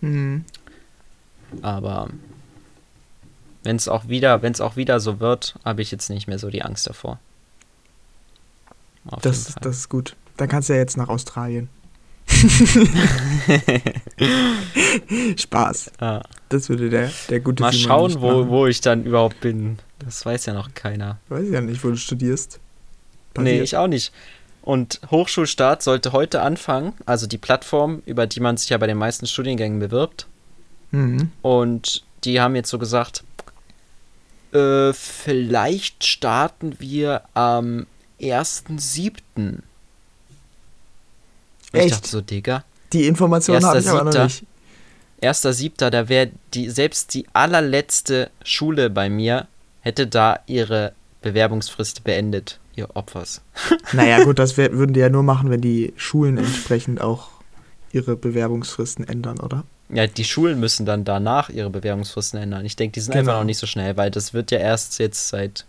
Mhm. Aber wenn es auch wieder, wenn es auch wieder so wird, habe ich jetzt nicht mehr so die Angst davor. das, das ist gut. Dann kannst du ja jetzt nach Australien. <laughs> Spaß. Ah. Das würde der, der gute Mal schauen, wo, wo ich dann überhaupt bin. Das weiß ja noch keiner. Weiß ja nicht, wo du studierst. Passiert. Nee, ich auch nicht. Und Hochschulstart sollte heute anfangen, also die Plattform, über die man sich ja bei den meisten Studiengängen bewirbt. Mhm. Und die haben jetzt so gesagt, äh, vielleicht starten wir am 1.7. Echt? Ich dachte so, Digga. Die Information habe ich aber noch nicht. Erster Siebter, da wäre die, selbst die allerletzte Schule bei mir, hätte da ihre Bewerbungsfrist beendet, ihr Opfers. <laughs> Naja, gut, das wär, würden die ja nur machen, wenn die Schulen entsprechend auch ihre Bewerbungsfristen ändern, oder? Ja, die Schulen müssen dann danach ihre Bewerbungsfristen ändern. Ich denke, die sind genau. einfach noch nicht so schnell, weil das wird ja erst jetzt seit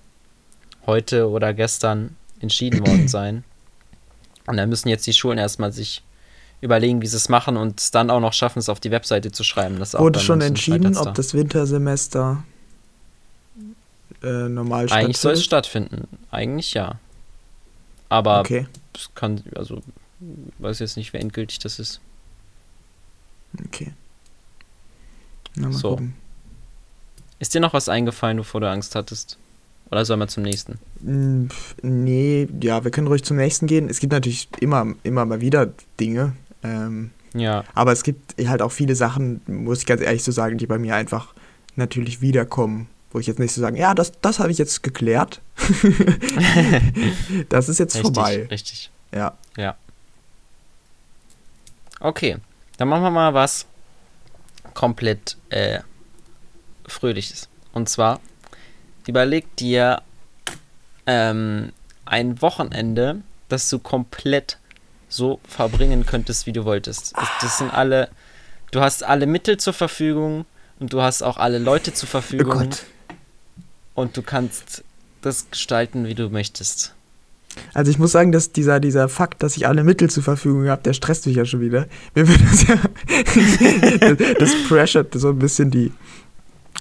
heute oder gestern entschieden <clears throat> worden sein. Und dann müssen jetzt die Schulen erstmal sich überlegen, wie sie es machen und es dann auch noch schaffen, es auf die Webseite zu schreiben. Das Wurde schon entschieden, ob das Wintersemester äh, normal stattfindet? Eigentlich soll es stattfinden. Eigentlich ja. Aber okay. es kann, also weiß jetzt nicht, wie endgültig das ist. Okay. Na, so. Gucken. Ist dir noch was eingefallen, wovor du Angst hattest? Oder sollen wir zum nächsten? Hm, nee, ja, wir können ruhig zum nächsten gehen. Es gibt natürlich immer, immer mal wieder Dinge. Ähm, ja. Aber es gibt halt auch viele Sachen, muss ich ganz ehrlich so sagen, die bei mir einfach natürlich wiederkommen. Wo ich jetzt nicht so sagen, ja, das, das habe ich jetzt geklärt. <laughs> das ist jetzt richtig, vorbei. Richtig. Ja. Ja. Okay, dann machen wir mal was komplett äh, Fröhliches. Und zwar überleg dir ähm, ein Wochenende, das du komplett so verbringen könntest, wie du wolltest. Das, das, sind alle, du hast alle Mittel zur Verfügung und du hast auch alle Leute zur Verfügung. Oh und du kannst das gestalten, wie du möchtest. Also ich muss sagen, dass dieser, dieser Fakt, dass ich alle Mittel zur Verfügung habe, der stresst mich ja schon wieder. Mir wird das ja. <laughs> das, das pressured so ein bisschen die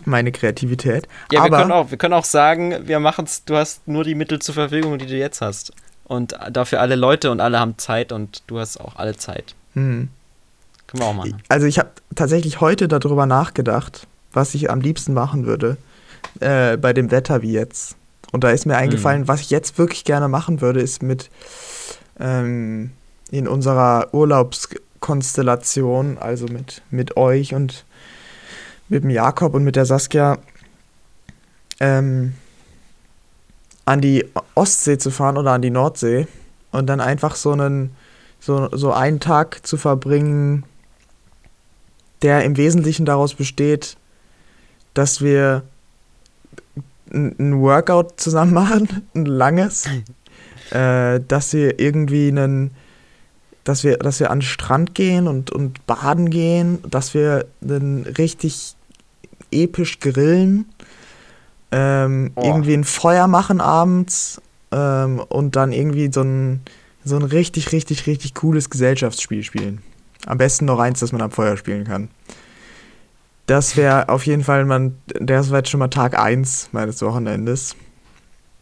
meine Kreativität. Ja, Aber, wir können auch, wir können auch sagen, wir machen's, du hast nur die Mittel zur Verfügung, die du jetzt hast. Und dafür alle Leute und alle haben Zeit und du hast auch alle Zeit. Hm. Können wir auch machen. Also ich habe tatsächlich heute darüber nachgedacht, was ich am liebsten machen würde äh, bei dem Wetter wie jetzt. Und da ist mir eingefallen, was ich jetzt wirklich gerne machen würde, ist mit ähm, in unserer Urlaubskonstellation, also mit, mit euch und mit dem Jakob und mit der Saskia, ähm, an die Ostsee zu fahren oder an die Nordsee und dann einfach so einen, so, so einen Tag zu verbringen, der im Wesentlichen daraus besteht, dass wir ein Workout zusammen machen, <laughs> ein langes, äh, dass wir irgendwie einen, dass wir, dass wir an den Strand gehen und, und baden gehen, dass wir einen richtig episch grillen, ähm, irgendwie ein Feuer machen abends ähm, und dann irgendwie so ein, so ein richtig, richtig, richtig cooles Gesellschaftsspiel spielen. Am besten noch eins, das man am Feuer spielen kann. Das wäre auf jeden Fall, man, das war jetzt schon mal Tag 1 meines Wochenendes.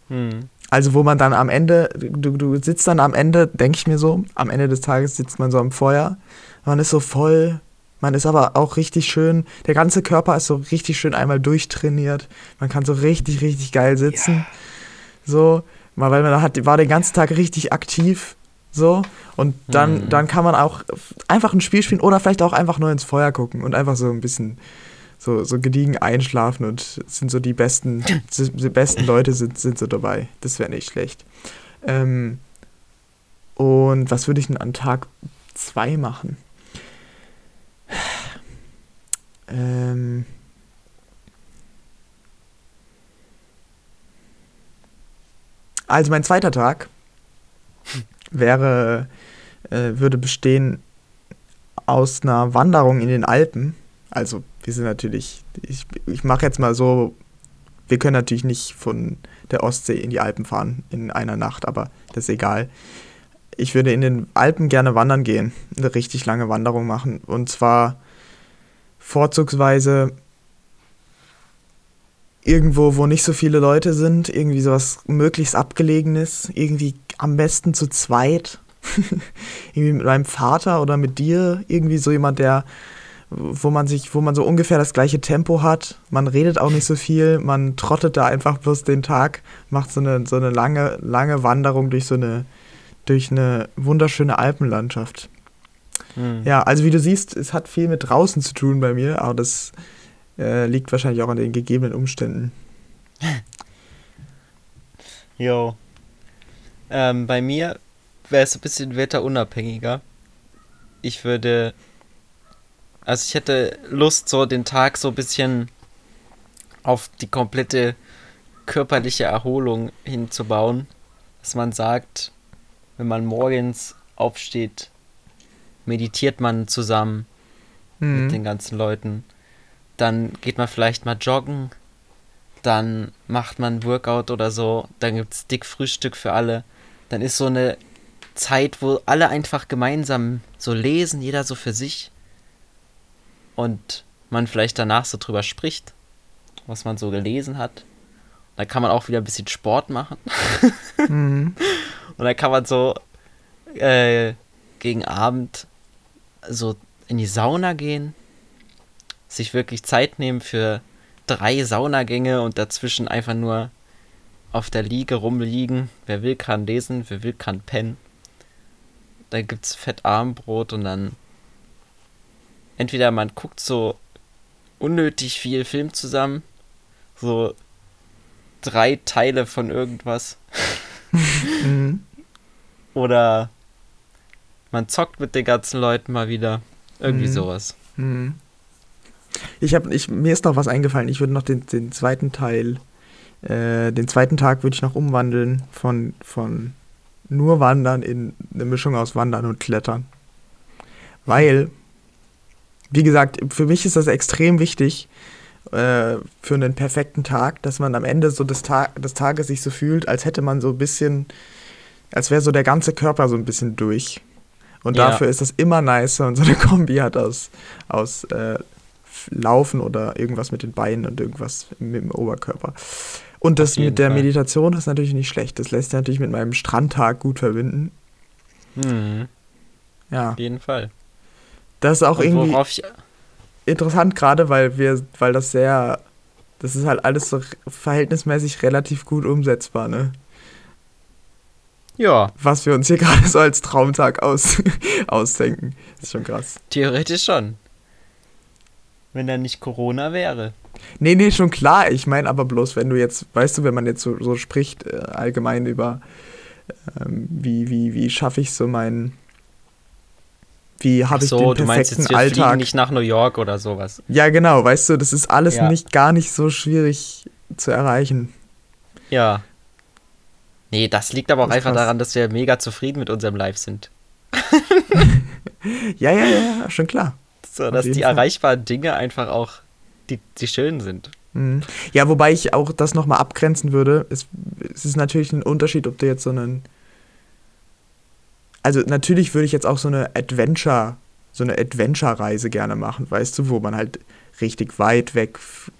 Hm. Also wo man dann am Ende, du, du sitzt dann am Ende, denke ich mir so, am Ende des Tages sitzt man so am Feuer, man ist so voll, man ist aber auch richtig schön, der ganze Körper ist so richtig schön einmal durchtrainiert, man kann so richtig, richtig geil sitzen, ja. so, weil man hat, war den ganzen Tag richtig aktiv, so, und dann, mhm. dann kann man auch einfach ein Spiel spielen oder vielleicht auch einfach nur ins Feuer gucken und einfach so ein bisschen so, so gediegen einschlafen und sind so die besten, <laughs> die besten Leute sind, sind so dabei. Das wäre nicht schlecht. Ähm, und was würde ich denn an Tag 2 machen? <sighs> Ähm. Also mein zweiter Tag wäre, äh, würde bestehen aus einer Wanderung in den Alpen. Also wir sind natürlich, ich, ich mache jetzt mal so, wir können natürlich nicht von der Ostsee in die Alpen fahren in einer Nacht, aber das ist egal. Ich würde in den Alpen gerne wandern gehen, eine richtig lange Wanderung machen. Und zwar vorzugsweise irgendwo, wo nicht so viele Leute sind, irgendwie sowas möglichst abgelegenes, irgendwie am besten zu zweit. <laughs> irgendwie mit meinem Vater oder mit dir, irgendwie so jemand, der, wo man sich, wo man so ungefähr das gleiche Tempo hat. Man redet auch nicht so viel, man trottet da einfach bloß den Tag, macht so eine, so eine lange, lange Wanderung durch so eine, durch eine wunderschöne Alpenlandschaft. Mhm. Ja, also wie du siehst, es hat viel mit draußen zu tun bei mir, aber das äh, liegt wahrscheinlich auch an den gegebenen Umständen. Jo. Ähm, bei mir wäre es ein bisschen wetterunabhängiger. Ich würde. Also ich hätte Lust, so den Tag so ein bisschen auf die komplette körperliche Erholung hinzubauen. Dass man sagt, wenn man morgens aufsteht, meditiert man zusammen mhm. mit den ganzen Leuten dann geht man vielleicht mal joggen, dann macht man Workout oder so, dann gibt es dick Frühstück für alle. Dann ist so eine Zeit, wo alle einfach gemeinsam so lesen, jeder so für sich. Und man vielleicht danach so drüber spricht, was man so gelesen hat. Da kann man auch wieder ein bisschen Sport machen. mhm. <laughs> Und dann kann man so äh, gegen Abend so in die Sauna gehen sich wirklich Zeit nehmen für drei Saunagänge und dazwischen einfach nur auf der Liege rumliegen. Wer will, kann lesen, wer will, kann pennen. Da gibt's Fettarmbrot und dann entweder man guckt so unnötig viel Film zusammen, so drei Teile von irgendwas. <laughs> Mhm. Oder man zockt mit den ganzen Leuten mal wieder. Irgendwie mhm. sowas. Mhm. Ich habe, ich, mir ist noch was eingefallen. Ich würde noch den, den zweiten Teil, äh, den zweiten Tag würde ich noch umwandeln von, von nur Wandern in eine Mischung aus Wandern und Klettern. Weil, wie gesagt, für mich ist das extrem wichtig äh, für einen perfekten Tag, dass man am Ende so des, Tag, des Tages sich so fühlt, als hätte man so ein bisschen, als wäre so der ganze Körper so ein bisschen durch. Und Ja. dafür ist das immer nicer und so eine Kombi hat aus, aus äh, Laufen oder irgendwas mit den Beinen und irgendwas mit dem Oberkörper. Und das mit der Fall. Meditation ist natürlich nicht schlecht. Das lässt sich natürlich mit meinem Strandtag gut verbinden. Mhm, Ja, auf jeden Fall. das ist auch Und irgendwie interessant gerade, weil wir, weil das sehr, das ist halt alles so verhältnismäßig relativ gut umsetzbar, ne? ja, Was wir uns hier <laughs> gerade so als Traumtag aus, <laughs> ausdenken. ist schon krass. theoretisch schon. Wenn da nicht Corona wäre. Nee, nee, schon klar. Ich meine aber bloß, wenn du jetzt, weißt du, wenn man jetzt so, so spricht, äh, allgemein über, ähm, wie, wie, wie schaffe ich so meinen, wie habe ich so, den du meinst perfekten jetzt, wir Alltag. nicht nach New York oder sowas. Ja, genau, weißt du, das ist alles Ja. nicht gar nicht so schwierig zu erreichen. Ja. Nee, das liegt aber auch einfach krass. daran, dass wir mega zufrieden mit unserem Live sind. <laughs> Ja, ja, ja, schon klar. So, dass die Fall. erreichbaren Dinge einfach auch die, die schön sind. Mhm. Ja, wobei ich auch das nochmal abgrenzen würde. Es, es ist natürlich ein Unterschied, ob du jetzt so einen. Also natürlich würde ich jetzt auch so eine Adventure, so eine Adventure-Reise gerne machen, weißt du, wo man halt richtig weit weg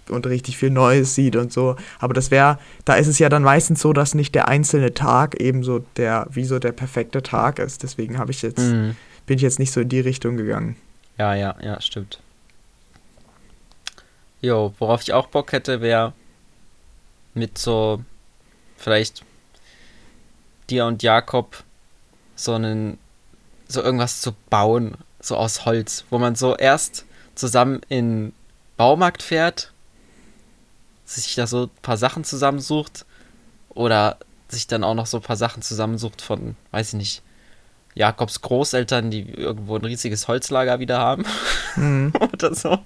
und richtig viel Neues sieht und so. Aber das wäre, da ist es ja dann meistens so, dass nicht der einzelne Tag eben so der, wie so der perfekte Tag ist. Deswegen habe ich jetzt, Mhm. bin ich jetzt nicht so in die Richtung gegangen. Ja, ja, ja, stimmt. Jo, worauf ich auch Bock hätte, wäre mit so vielleicht dir und Jakob so einen so irgendwas zu bauen, so aus Holz, wo man so erst zusammen in Baumarkt fährt, sich da so ein paar Sachen zusammensucht oder sich dann auch noch so ein paar Sachen zusammensucht von, weiß ich nicht, Jakobs Großeltern, die irgendwo ein riesiges Holzlager wieder haben Mhm. <laughs> oder so.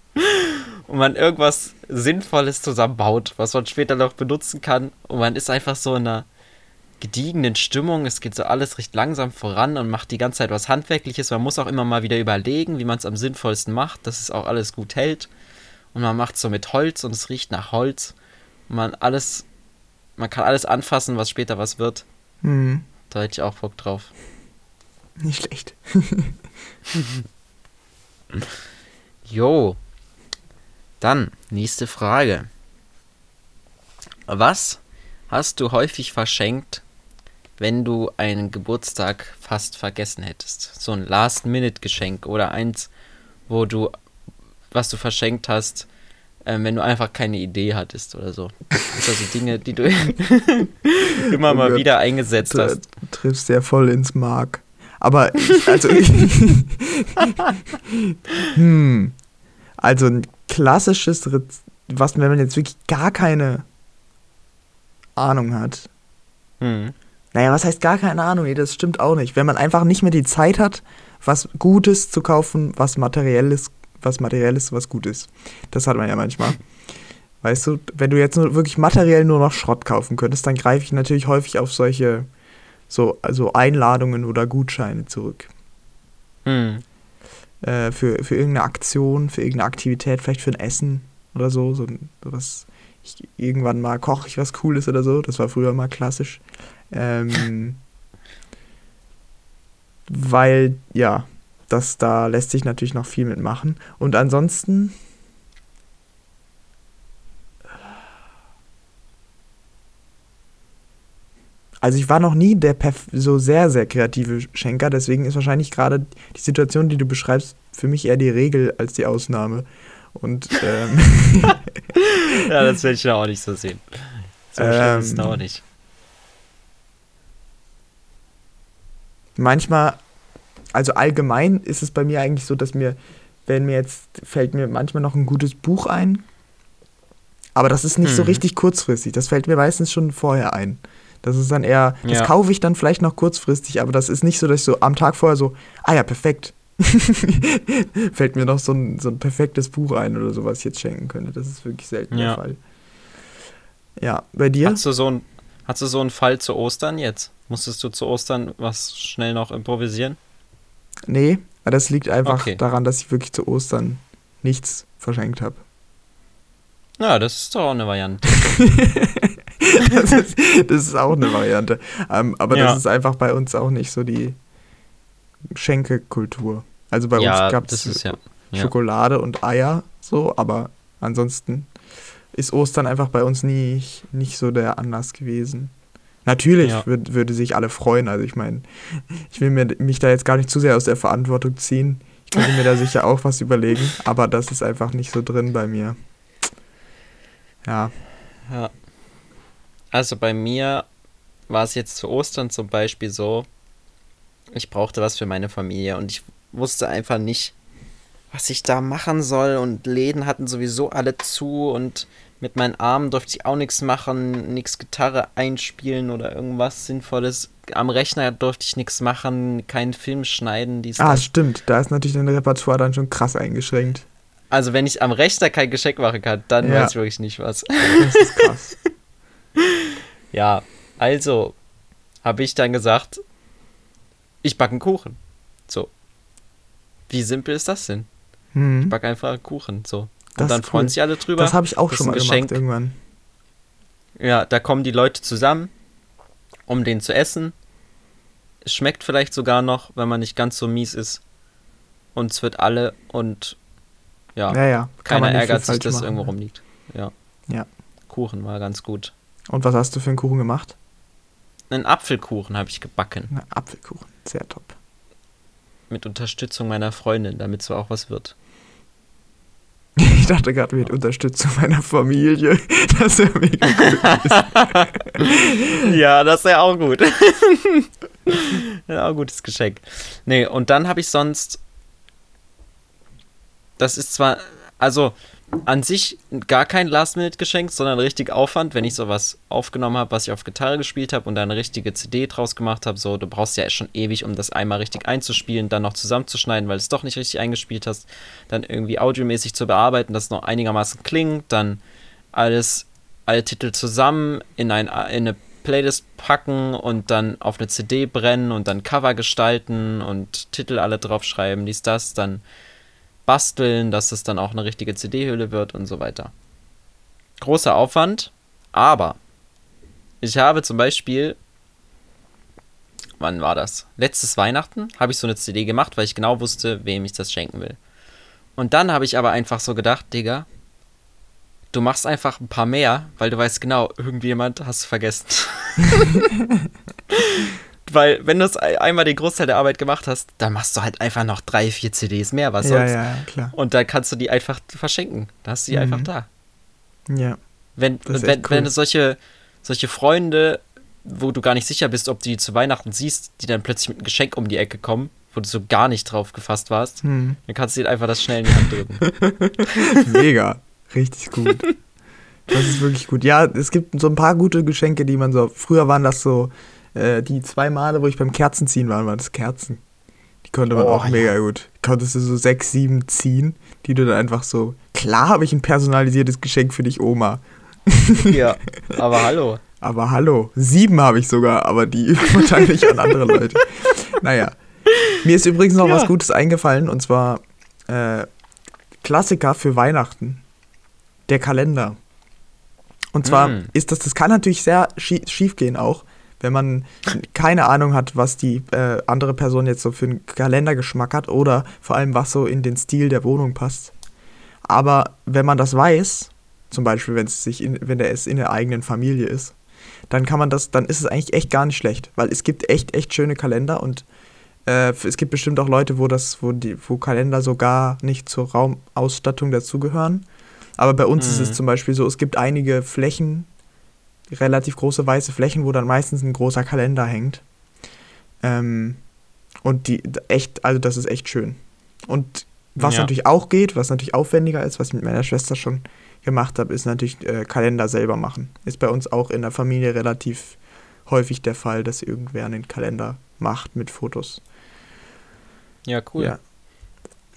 Und man irgendwas Sinnvolles zusammenbaut, was man später noch benutzen kann. Und man ist einfach so in einer gediegenen Stimmung. Es geht so alles recht langsam voran und macht die ganze Zeit was Handwerkliches. Man muss auch immer mal wieder überlegen, wie man es am sinnvollsten macht, dass es auch alles gut hält. Und man macht so mit Holz und es riecht nach Holz. Und man alles, man kann alles anfassen, was später was wird. Mhm. Da hätte ich auch Bock drauf. Nicht schlecht. <laughs> Jo. Dann, nächste Frage. Was hast du häufig verschenkt, wenn du einen Geburtstag fast vergessen hättest? So ein Last-Minute-Geschenk oder eins, wo du, was du verschenkt hast, ähm, wenn du einfach keine Idee hattest oder so. Das sind also Dinge, die du <laughs> immer Oh mal Gott. wieder eingesetzt Du hast. triffst sehr voll ins Mark. Aber, ich, also, <laughs> hm, also ein klassisches Rezept, was, wenn man jetzt wirklich gar keine Ahnung hat. Hm. Naja, was heißt gar keine Ahnung? Nee, das stimmt auch nicht. Wenn man einfach nicht mehr die Zeit hat, was Gutes zu kaufen, was materielles, was materielles, was gut ist. Das hat man ja manchmal. Weißt du, wenn du jetzt nur wirklich materiell nur noch Schrott kaufen könntest, dann greife ich natürlich häufig auf solche so also Einladungen oder Gutscheine zurück. Hm. Äh, für, für irgendeine Aktion, für irgendeine Aktivität, vielleicht für ein Essen oder so. So, was. Ich, irgendwann mal koche ich was Cooles oder so. Das war früher mal klassisch. Ähm, weil, ja, das, da lässt sich natürlich noch viel mitmachen. Und ansonsten. Also ich war noch nie der perf so sehr, sehr kreative Schenker, deswegen ist wahrscheinlich gerade die Situation, die du beschreibst, für mich eher die Regel als die Ausnahme. Und ähm, <laughs> Ja, das will ich ja auch nicht so sehen. So schlimm ist es Ähm, auch nicht. manchmal, also allgemein ist es bei mir eigentlich so, dass mir, wenn mir jetzt, fällt mir manchmal noch ein gutes Buch ein, aber das ist nicht so Mhm. richtig kurzfristig. Das fällt mir meistens schon vorher ein. Das ist dann eher, das Ja. kaufe ich dann vielleicht noch kurzfristig, aber das ist nicht so, dass ich so am Tag vorher so, ah ja, perfekt. <laughs> fällt mir noch so ein, so ein perfektes Buch ein oder so, was ich jetzt schenken könnte. Das ist wirklich selten Ja. der Fall. Ja, bei dir? Hast du so ein, hast du so einen Fall zu Ostern jetzt? Musstest du zu Ostern was schnell noch improvisieren? Nee, aber das liegt einfach Okay. daran, dass ich wirklich zu Ostern nichts verschenkt habe. Ja, das ist doch auch eine Variante. <laughs> <laughs> das, ist, das ist auch eine Variante. Ähm, aber Ja. das ist einfach bei uns auch nicht so die Schenkekultur. Also bei ja, uns gab es ja. Schokolade und Eier, so, aber ansonsten ist Ostern einfach bei uns nie, nicht so der Anlass gewesen. Natürlich Ja. würd, würde sich alle freuen. Also ich meine, ich will mir, mich da jetzt gar nicht zu sehr aus der Verantwortung ziehen. Ich könnte mir da sicher auch was überlegen, aber das ist einfach nicht so drin bei mir. Ja, Ja. Also bei mir war es jetzt zu Ostern zum Beispiel so, ich brauchte was für meine Familie und ich wusste einfach nicht, was ich da machen soll und Läden hatten sowieso alle zu und mit meinen Armen durfte ich auch nichts machen, nichts Gitarre einspielen oder irgendwas Sinnvolles. Am Rechner durfte ich nichts machen, keinen Film schneiden, dies, Ah, stimmt. Da ist natürlich dein Repertoire dann schon krass eingeschränkt. Also wenn ich am Rechner kein Geschenk machen kann, dann Ja. weiß ich wirklich nicht was. Das ist krass. <laughs> <laughs> Ja, also habe ich dann gesagt, ich backe einen Kuchen. So. Wie simpel ist das denn? Ich Hm. backe einfach einen Kuchen. So. Und Das dann freuen cool. sich alle drüber. Das habe ich auch Das schon mal ein gemacht Geschenk. irgendwann. Ja, da kommen die Leute zusammen, um den zu essen. Es schmeckt vielleicht sogar noch, wenn man nicht ganz so mies ist. Und es wird alle und ja, Ja, ja. keiner ärgert sich, dass es machen. irgendwo rumliegt. Ja. Ja. Kuchen war ganz gut. Und was hast du für einen Kuchen gemacht? Einen Apfelkuchen habe ich gebacken. Na, Apfelkuchen. Sehr top. Mit Unterstützung meiner Freundin, damit so auch was wird. <laughs> Ich dachte gerade mit Unterstützung meiner Familie. <laughs> Das wäre mega cool. <laughs> Ja, das wäre auch gut. ja, auch ein gutes Geschenk. Nee, und dann habe ich sonst. Das ist zwar, also an sich gar kein Last-Minute-Geschenk, sondern richtig Aufwand, wenn ich sowas aufgenommen habe, was ich auf Gitarre gespielt habe und da eine richtige CD draus gemacht habe. So, du brauchst ja schon ewig, um das einmal richtig einzuspielen, dann noch zusammenzuschneiden, weil du es doch nicht richtig eingespielt hast, dann irgendwie audiomäßig zu bearbeiten, dass es noch einigermaßen klingt, dann alles, alle Titel zusammen in, ein, in eine Playlist packen und dann auf eine CD brennen und dann Cover gestalten und Titel alle draufschreiben, dies, das, dann basteln, dass es dann auch eine richtige CD-Hülle wird und so weiter. Großer Aufwand, aber ich habe zum Beispiel, wann war das? Letztes Weihnachten habe ich so eine CD gemacht, weil ich genau wusste, wem ich das schenken will. Und dann habe ich aber einfach so gedacht, Digga, du machst einfach ein paar mehr, weil du weißt genau, irgendjemand hast du vergessen. <laughs> <laughs> weil wenn du es einmal den Großteil der Arbeit gemacht hast, dann machst du halt einfach noch drei, vier CDs mehr, was ja, sonst. ja, klar. Und dann kannst du die einfach verschenken. Da hast du die Mhm. einfach da. Ja. Wenn, Das ist wenn, echt wenn cool. du solche, solche Freunde, wo du gar nicht sicher bist, ob du die zu Weihnachten siehst, die dann plötzlich mit einem Geschenk um die Ecke kommen, wo du so gar nicht drauf gefasst warst, Hm. dann kannst du dir einfach das schnell in die Hand drücken. <laughs> Mega. Richtig gut. Das ist wirklich gut. Ja, es gibt so ein paar gute Geschenke, die man so. Früher waren das so, äh, die zwei Male, wo ich beim Kerzenziehen war, waren das Kerzen. Die konnte man Oh, auch mega gut. Konntest du so sechs, sieben ziehen, die du dann einfach so. Klar habe ich ein personalisiertes Geschenk für dich, Oma. <laughs> ja, aber hallo. Aber hallo, sieben habe ich sogar, aber die <laughs> verteile ich an andere Leute. Naja. Mir ist übrigens noch Ja. was Gutes eingefallen und zwar äh, Klassiker für Weihnachten. Der Kalender. Und zwar Mm. ist das, das kann natürlich sehr schie schief gehen auch, wenn man keine Ahnung hat, was die äh, andere Person jetzt so für einen Kalendergeschmack hat oder vor allem, was so in den Stil der Wohnung passt. Aber wenn man das weiß, zum Beispiel, wenn es sich in, wenn der es in der eigenen Familie ist, dann kann man das, dann ist es eigentlich echt gar nicht schlecht, weil es gibt echt, echt schöne Kalender und äh, es gibt bestimmt auch Leute, wo das, wo die, wo Kalender sogar nicht zur Raumausstattung dazugehören. Aber bei uns ist Mhm. es zum Beispiel so, es gibt einige Flächen, relativ große weiße Flächen, wo dann meistens ein großer Kalender hängt. Ähm, und die echt, also das ist echt schön. Und was Ja. natürlich auch geht, was natürlich aufwendiger ist, was ich mit meiner Schwester schon gemacht habe, ist natürlich äh, Kalender selber machen. Ist bei uns auch in der Familie relativ häufig der Fall, dass irgendwer einen Kalender macht mit Fotos. Ja, cool. Ja.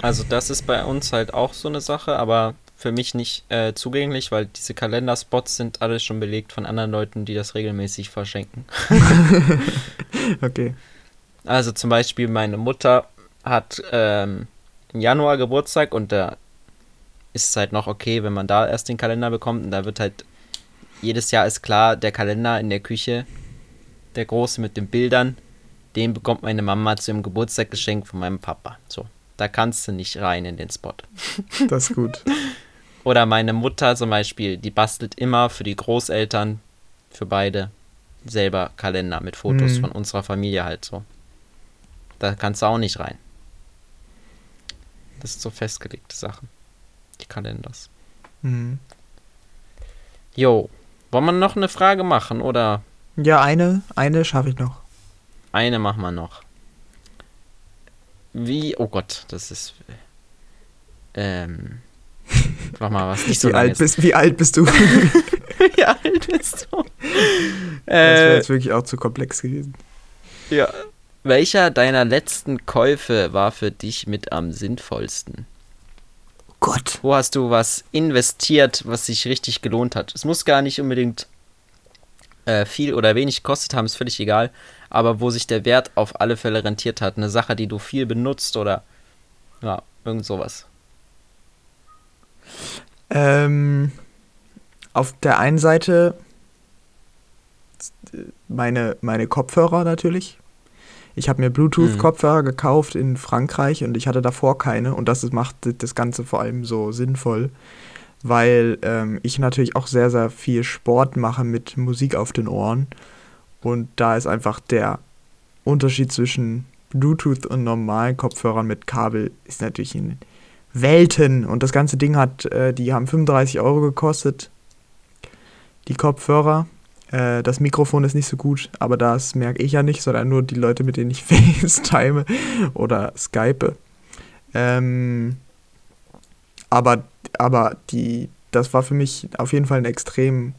Also das ist bei uns halt auch so eine Sache, aber für mich nicht äh, zugänglich, weil diese Kalenderspots sind alle schon belegt von anderen Leuten, die das regelmäßig verschenken. <laughs> <laughs> Okay. Also zum Beispiel meine Mutter hat ähm, im Januar Geburtstag und der ist es halt noch okay, wenn man da erst den Kalender bekommt und da wird halt jedes Jahr ist klar, der Kalender in der Küche, der große mit den Bildern, den bekommt meine Mama zu ihrem Geburtstag geschenkt von meinem Papa. So, da kannst du nicht rein in den Spot. <laughs> Das ist gut. Oder meine Mutter zum Beispiel, die bastelt immer für die Großeltern, für beide, selber Kalender mit Fotos Mhm. von unserer Familie halt so. Da kannst du auch nicht rein. Das sind so festgelegte Sachen. Die Kalenders. Mhm. Jo, wollen wir noch eine Frage machen oder Ja, eine, eine schaffe ich noch. eine machen wir noch? Wie, oh Gott, das ist. Ähm. Mach mal was nicht so wie, alt ist. bist, wie alt bist du? das <laughs> Wie alt bist du? wäre Äh, jetzt wirklich auch zu komplex gewesen. ja. Welcher deiner letzten Käufe war für dich mit am sinnvollsten? Oh Gott. Wo hast du was investiert, was sich richtig gelohnt hat? Es muss gar nicht unbedingt äh, viel oder wenig gekostet haben, ist völlig egal. Aber wo sich der Wert auf alle Fälle rentiert hat. Eine Sache, die du viel benutzt oder ja, irgend sowas. Ähm, auf der einen Seite meine, meine Kopfhörer natürlich. Ich habe mir Bluetooth-Kopfhörer gekauft in Frankreich und ich hatte davor keine. Und das macht das Ganze vor allem so sinnvoll, weil ähm, ich natürlich auch sehr, sehr viel Sport mache mit Musik auf den Ohren. Und da ist einfach der Unterschied zwischen Bluetooth und normalen Kopfhörern mit Kabel ist natürlich in Welten. Und das ganze Ding hat, äh, die haben 35 Euro gekostet. Die Kopfhörer. Äh, das Mikrofon ist nicht so gut, aber das merke ich ja nicht, sondern nur die Leute, mit denen ich <laughs> FaceTime oder Skype. Ähm, aber aber die, das war für mich auf jeden Fall ein extrem,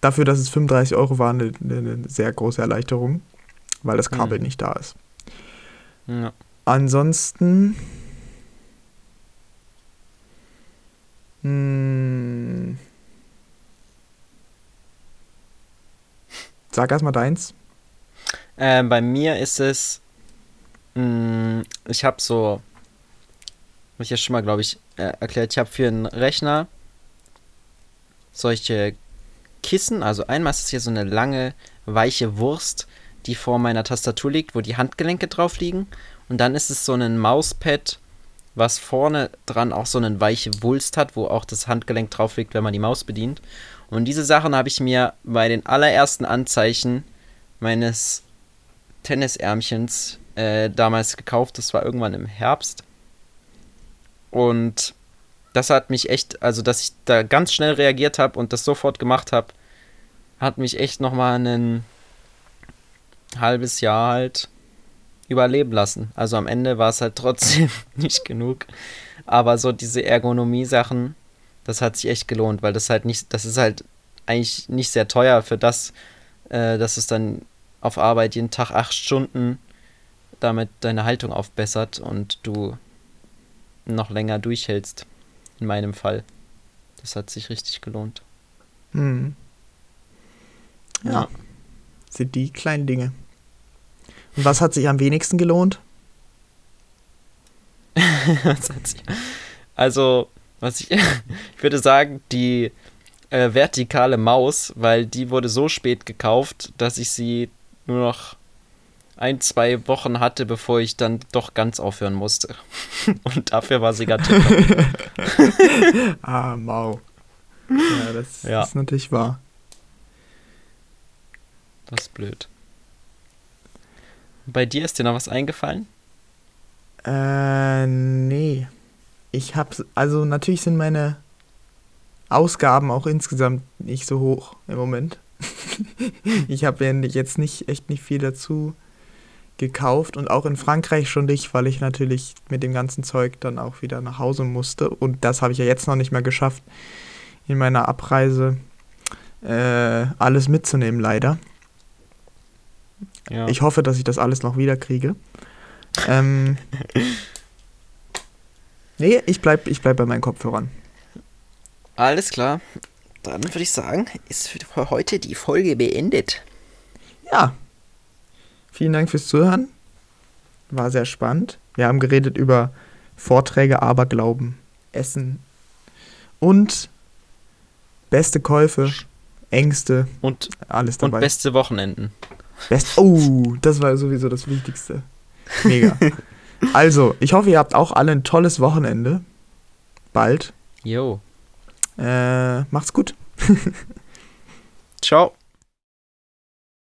dafür, dass es 35 Euro war, eine, eine sehr große Erleichterung, weil das Kabel Mhm. nicht da ist. Ja. Ansonsten. Hm, sag erstmal deins. Ähm, bei mir ist es, mh, ich habe so, habe ich ja schon mal, glaube ich, äh, erklärt, ich habe für einen Rechner solche Kissen, also einmal ist es hier so eine lange, weiche Wurst, die vor meiner Tastatur liegt, wo die Handgelenke drauf liegen. Und dann ist es so ein Mauspad, was vorne dran auch so eine weiche Wulst hat, wo auch das Handgelenk drauf liegt, wenn man die Maus bedient. Und diese Sachen habe ich mir bei den allerersten Anzeichen meines Tennisärmchens äh, damals gekauft. Das war irgendwann im Herbst. Und das hat mich echt, also dass ich da ganz schnell reagiert habe und das sofort gemacht habe, hat mich echt nochmal ein halbes Jahr halt überleben lassen. Also am Ende war es halt trotzdem <laughs> nicht genug. Aber so diese Ergonomie-Sachen, das hat sich echt gelohnt, weil das halt nicht, das ist halt eigentlich nicht sehr teuer für das, äh, dass es dann auf Arbeit jeden Tag acht Stunden damit deine Haltung aufbessert und du noch länger durchhältst. In meinem Fall. Das hat sich richtig gelohnt. Hm. Ja. Ja. Sind die kleinen Dinge. Und was hat sich am wenigsten gelohnt? <laughs> Das hat sich- also, was ich, <laughs> ich würde sagen, die äh, vertikale Maus, weil die wurde so spät gekauft, dass ich sie nur noch ein, zwei Wochen hatte, bevor ich dann doch ganz aufhören musste. <laughs> Und dafür war sie gerade Ah, mau. Ja, das Ja. ist natürlich wahr. Das ist blöd. Bei dir ist dir noch was eingefallen? Äh, nee. Ich hab's, also natürlich sind meine Ausgaben auch insgesamt nicht so hoch im Moment. <laughs> ich habe jetzt nicht, echt nicht viel dazu gekauft und auch in Frankreich schon nicht, weil ich natürlich mit dem ganzen Zeug dann auch wieder nach Hause musste und das habe ich ja jetzt noch nicht mehr geschafft, in meiner Abreise äh, alles mitzunehmen, leider. Ja. Ich hoffe, dass ich das alles noch wieder kriege. Ähm, <laughs> nee, ich bleib, ich bleib bei meinen Kopfhörern. Alles klar. Dann würde ich sagen, ist für heute die Folge beendet. Ja. Vielen Dank fürs Zuhören. War sehr spannend. Wir haben geredet über Vorträge, Aberglauben, Essen und beste Käufe, Ängste, Und, alles und dabei. beste Wochenenden. Best oh, das war sowieso das Wichtigste. Mega. also, ich hoffe, ihr habt auch alle ein tolles Wochenende. Bald. Jo. Äh, macht's gut. Ciao.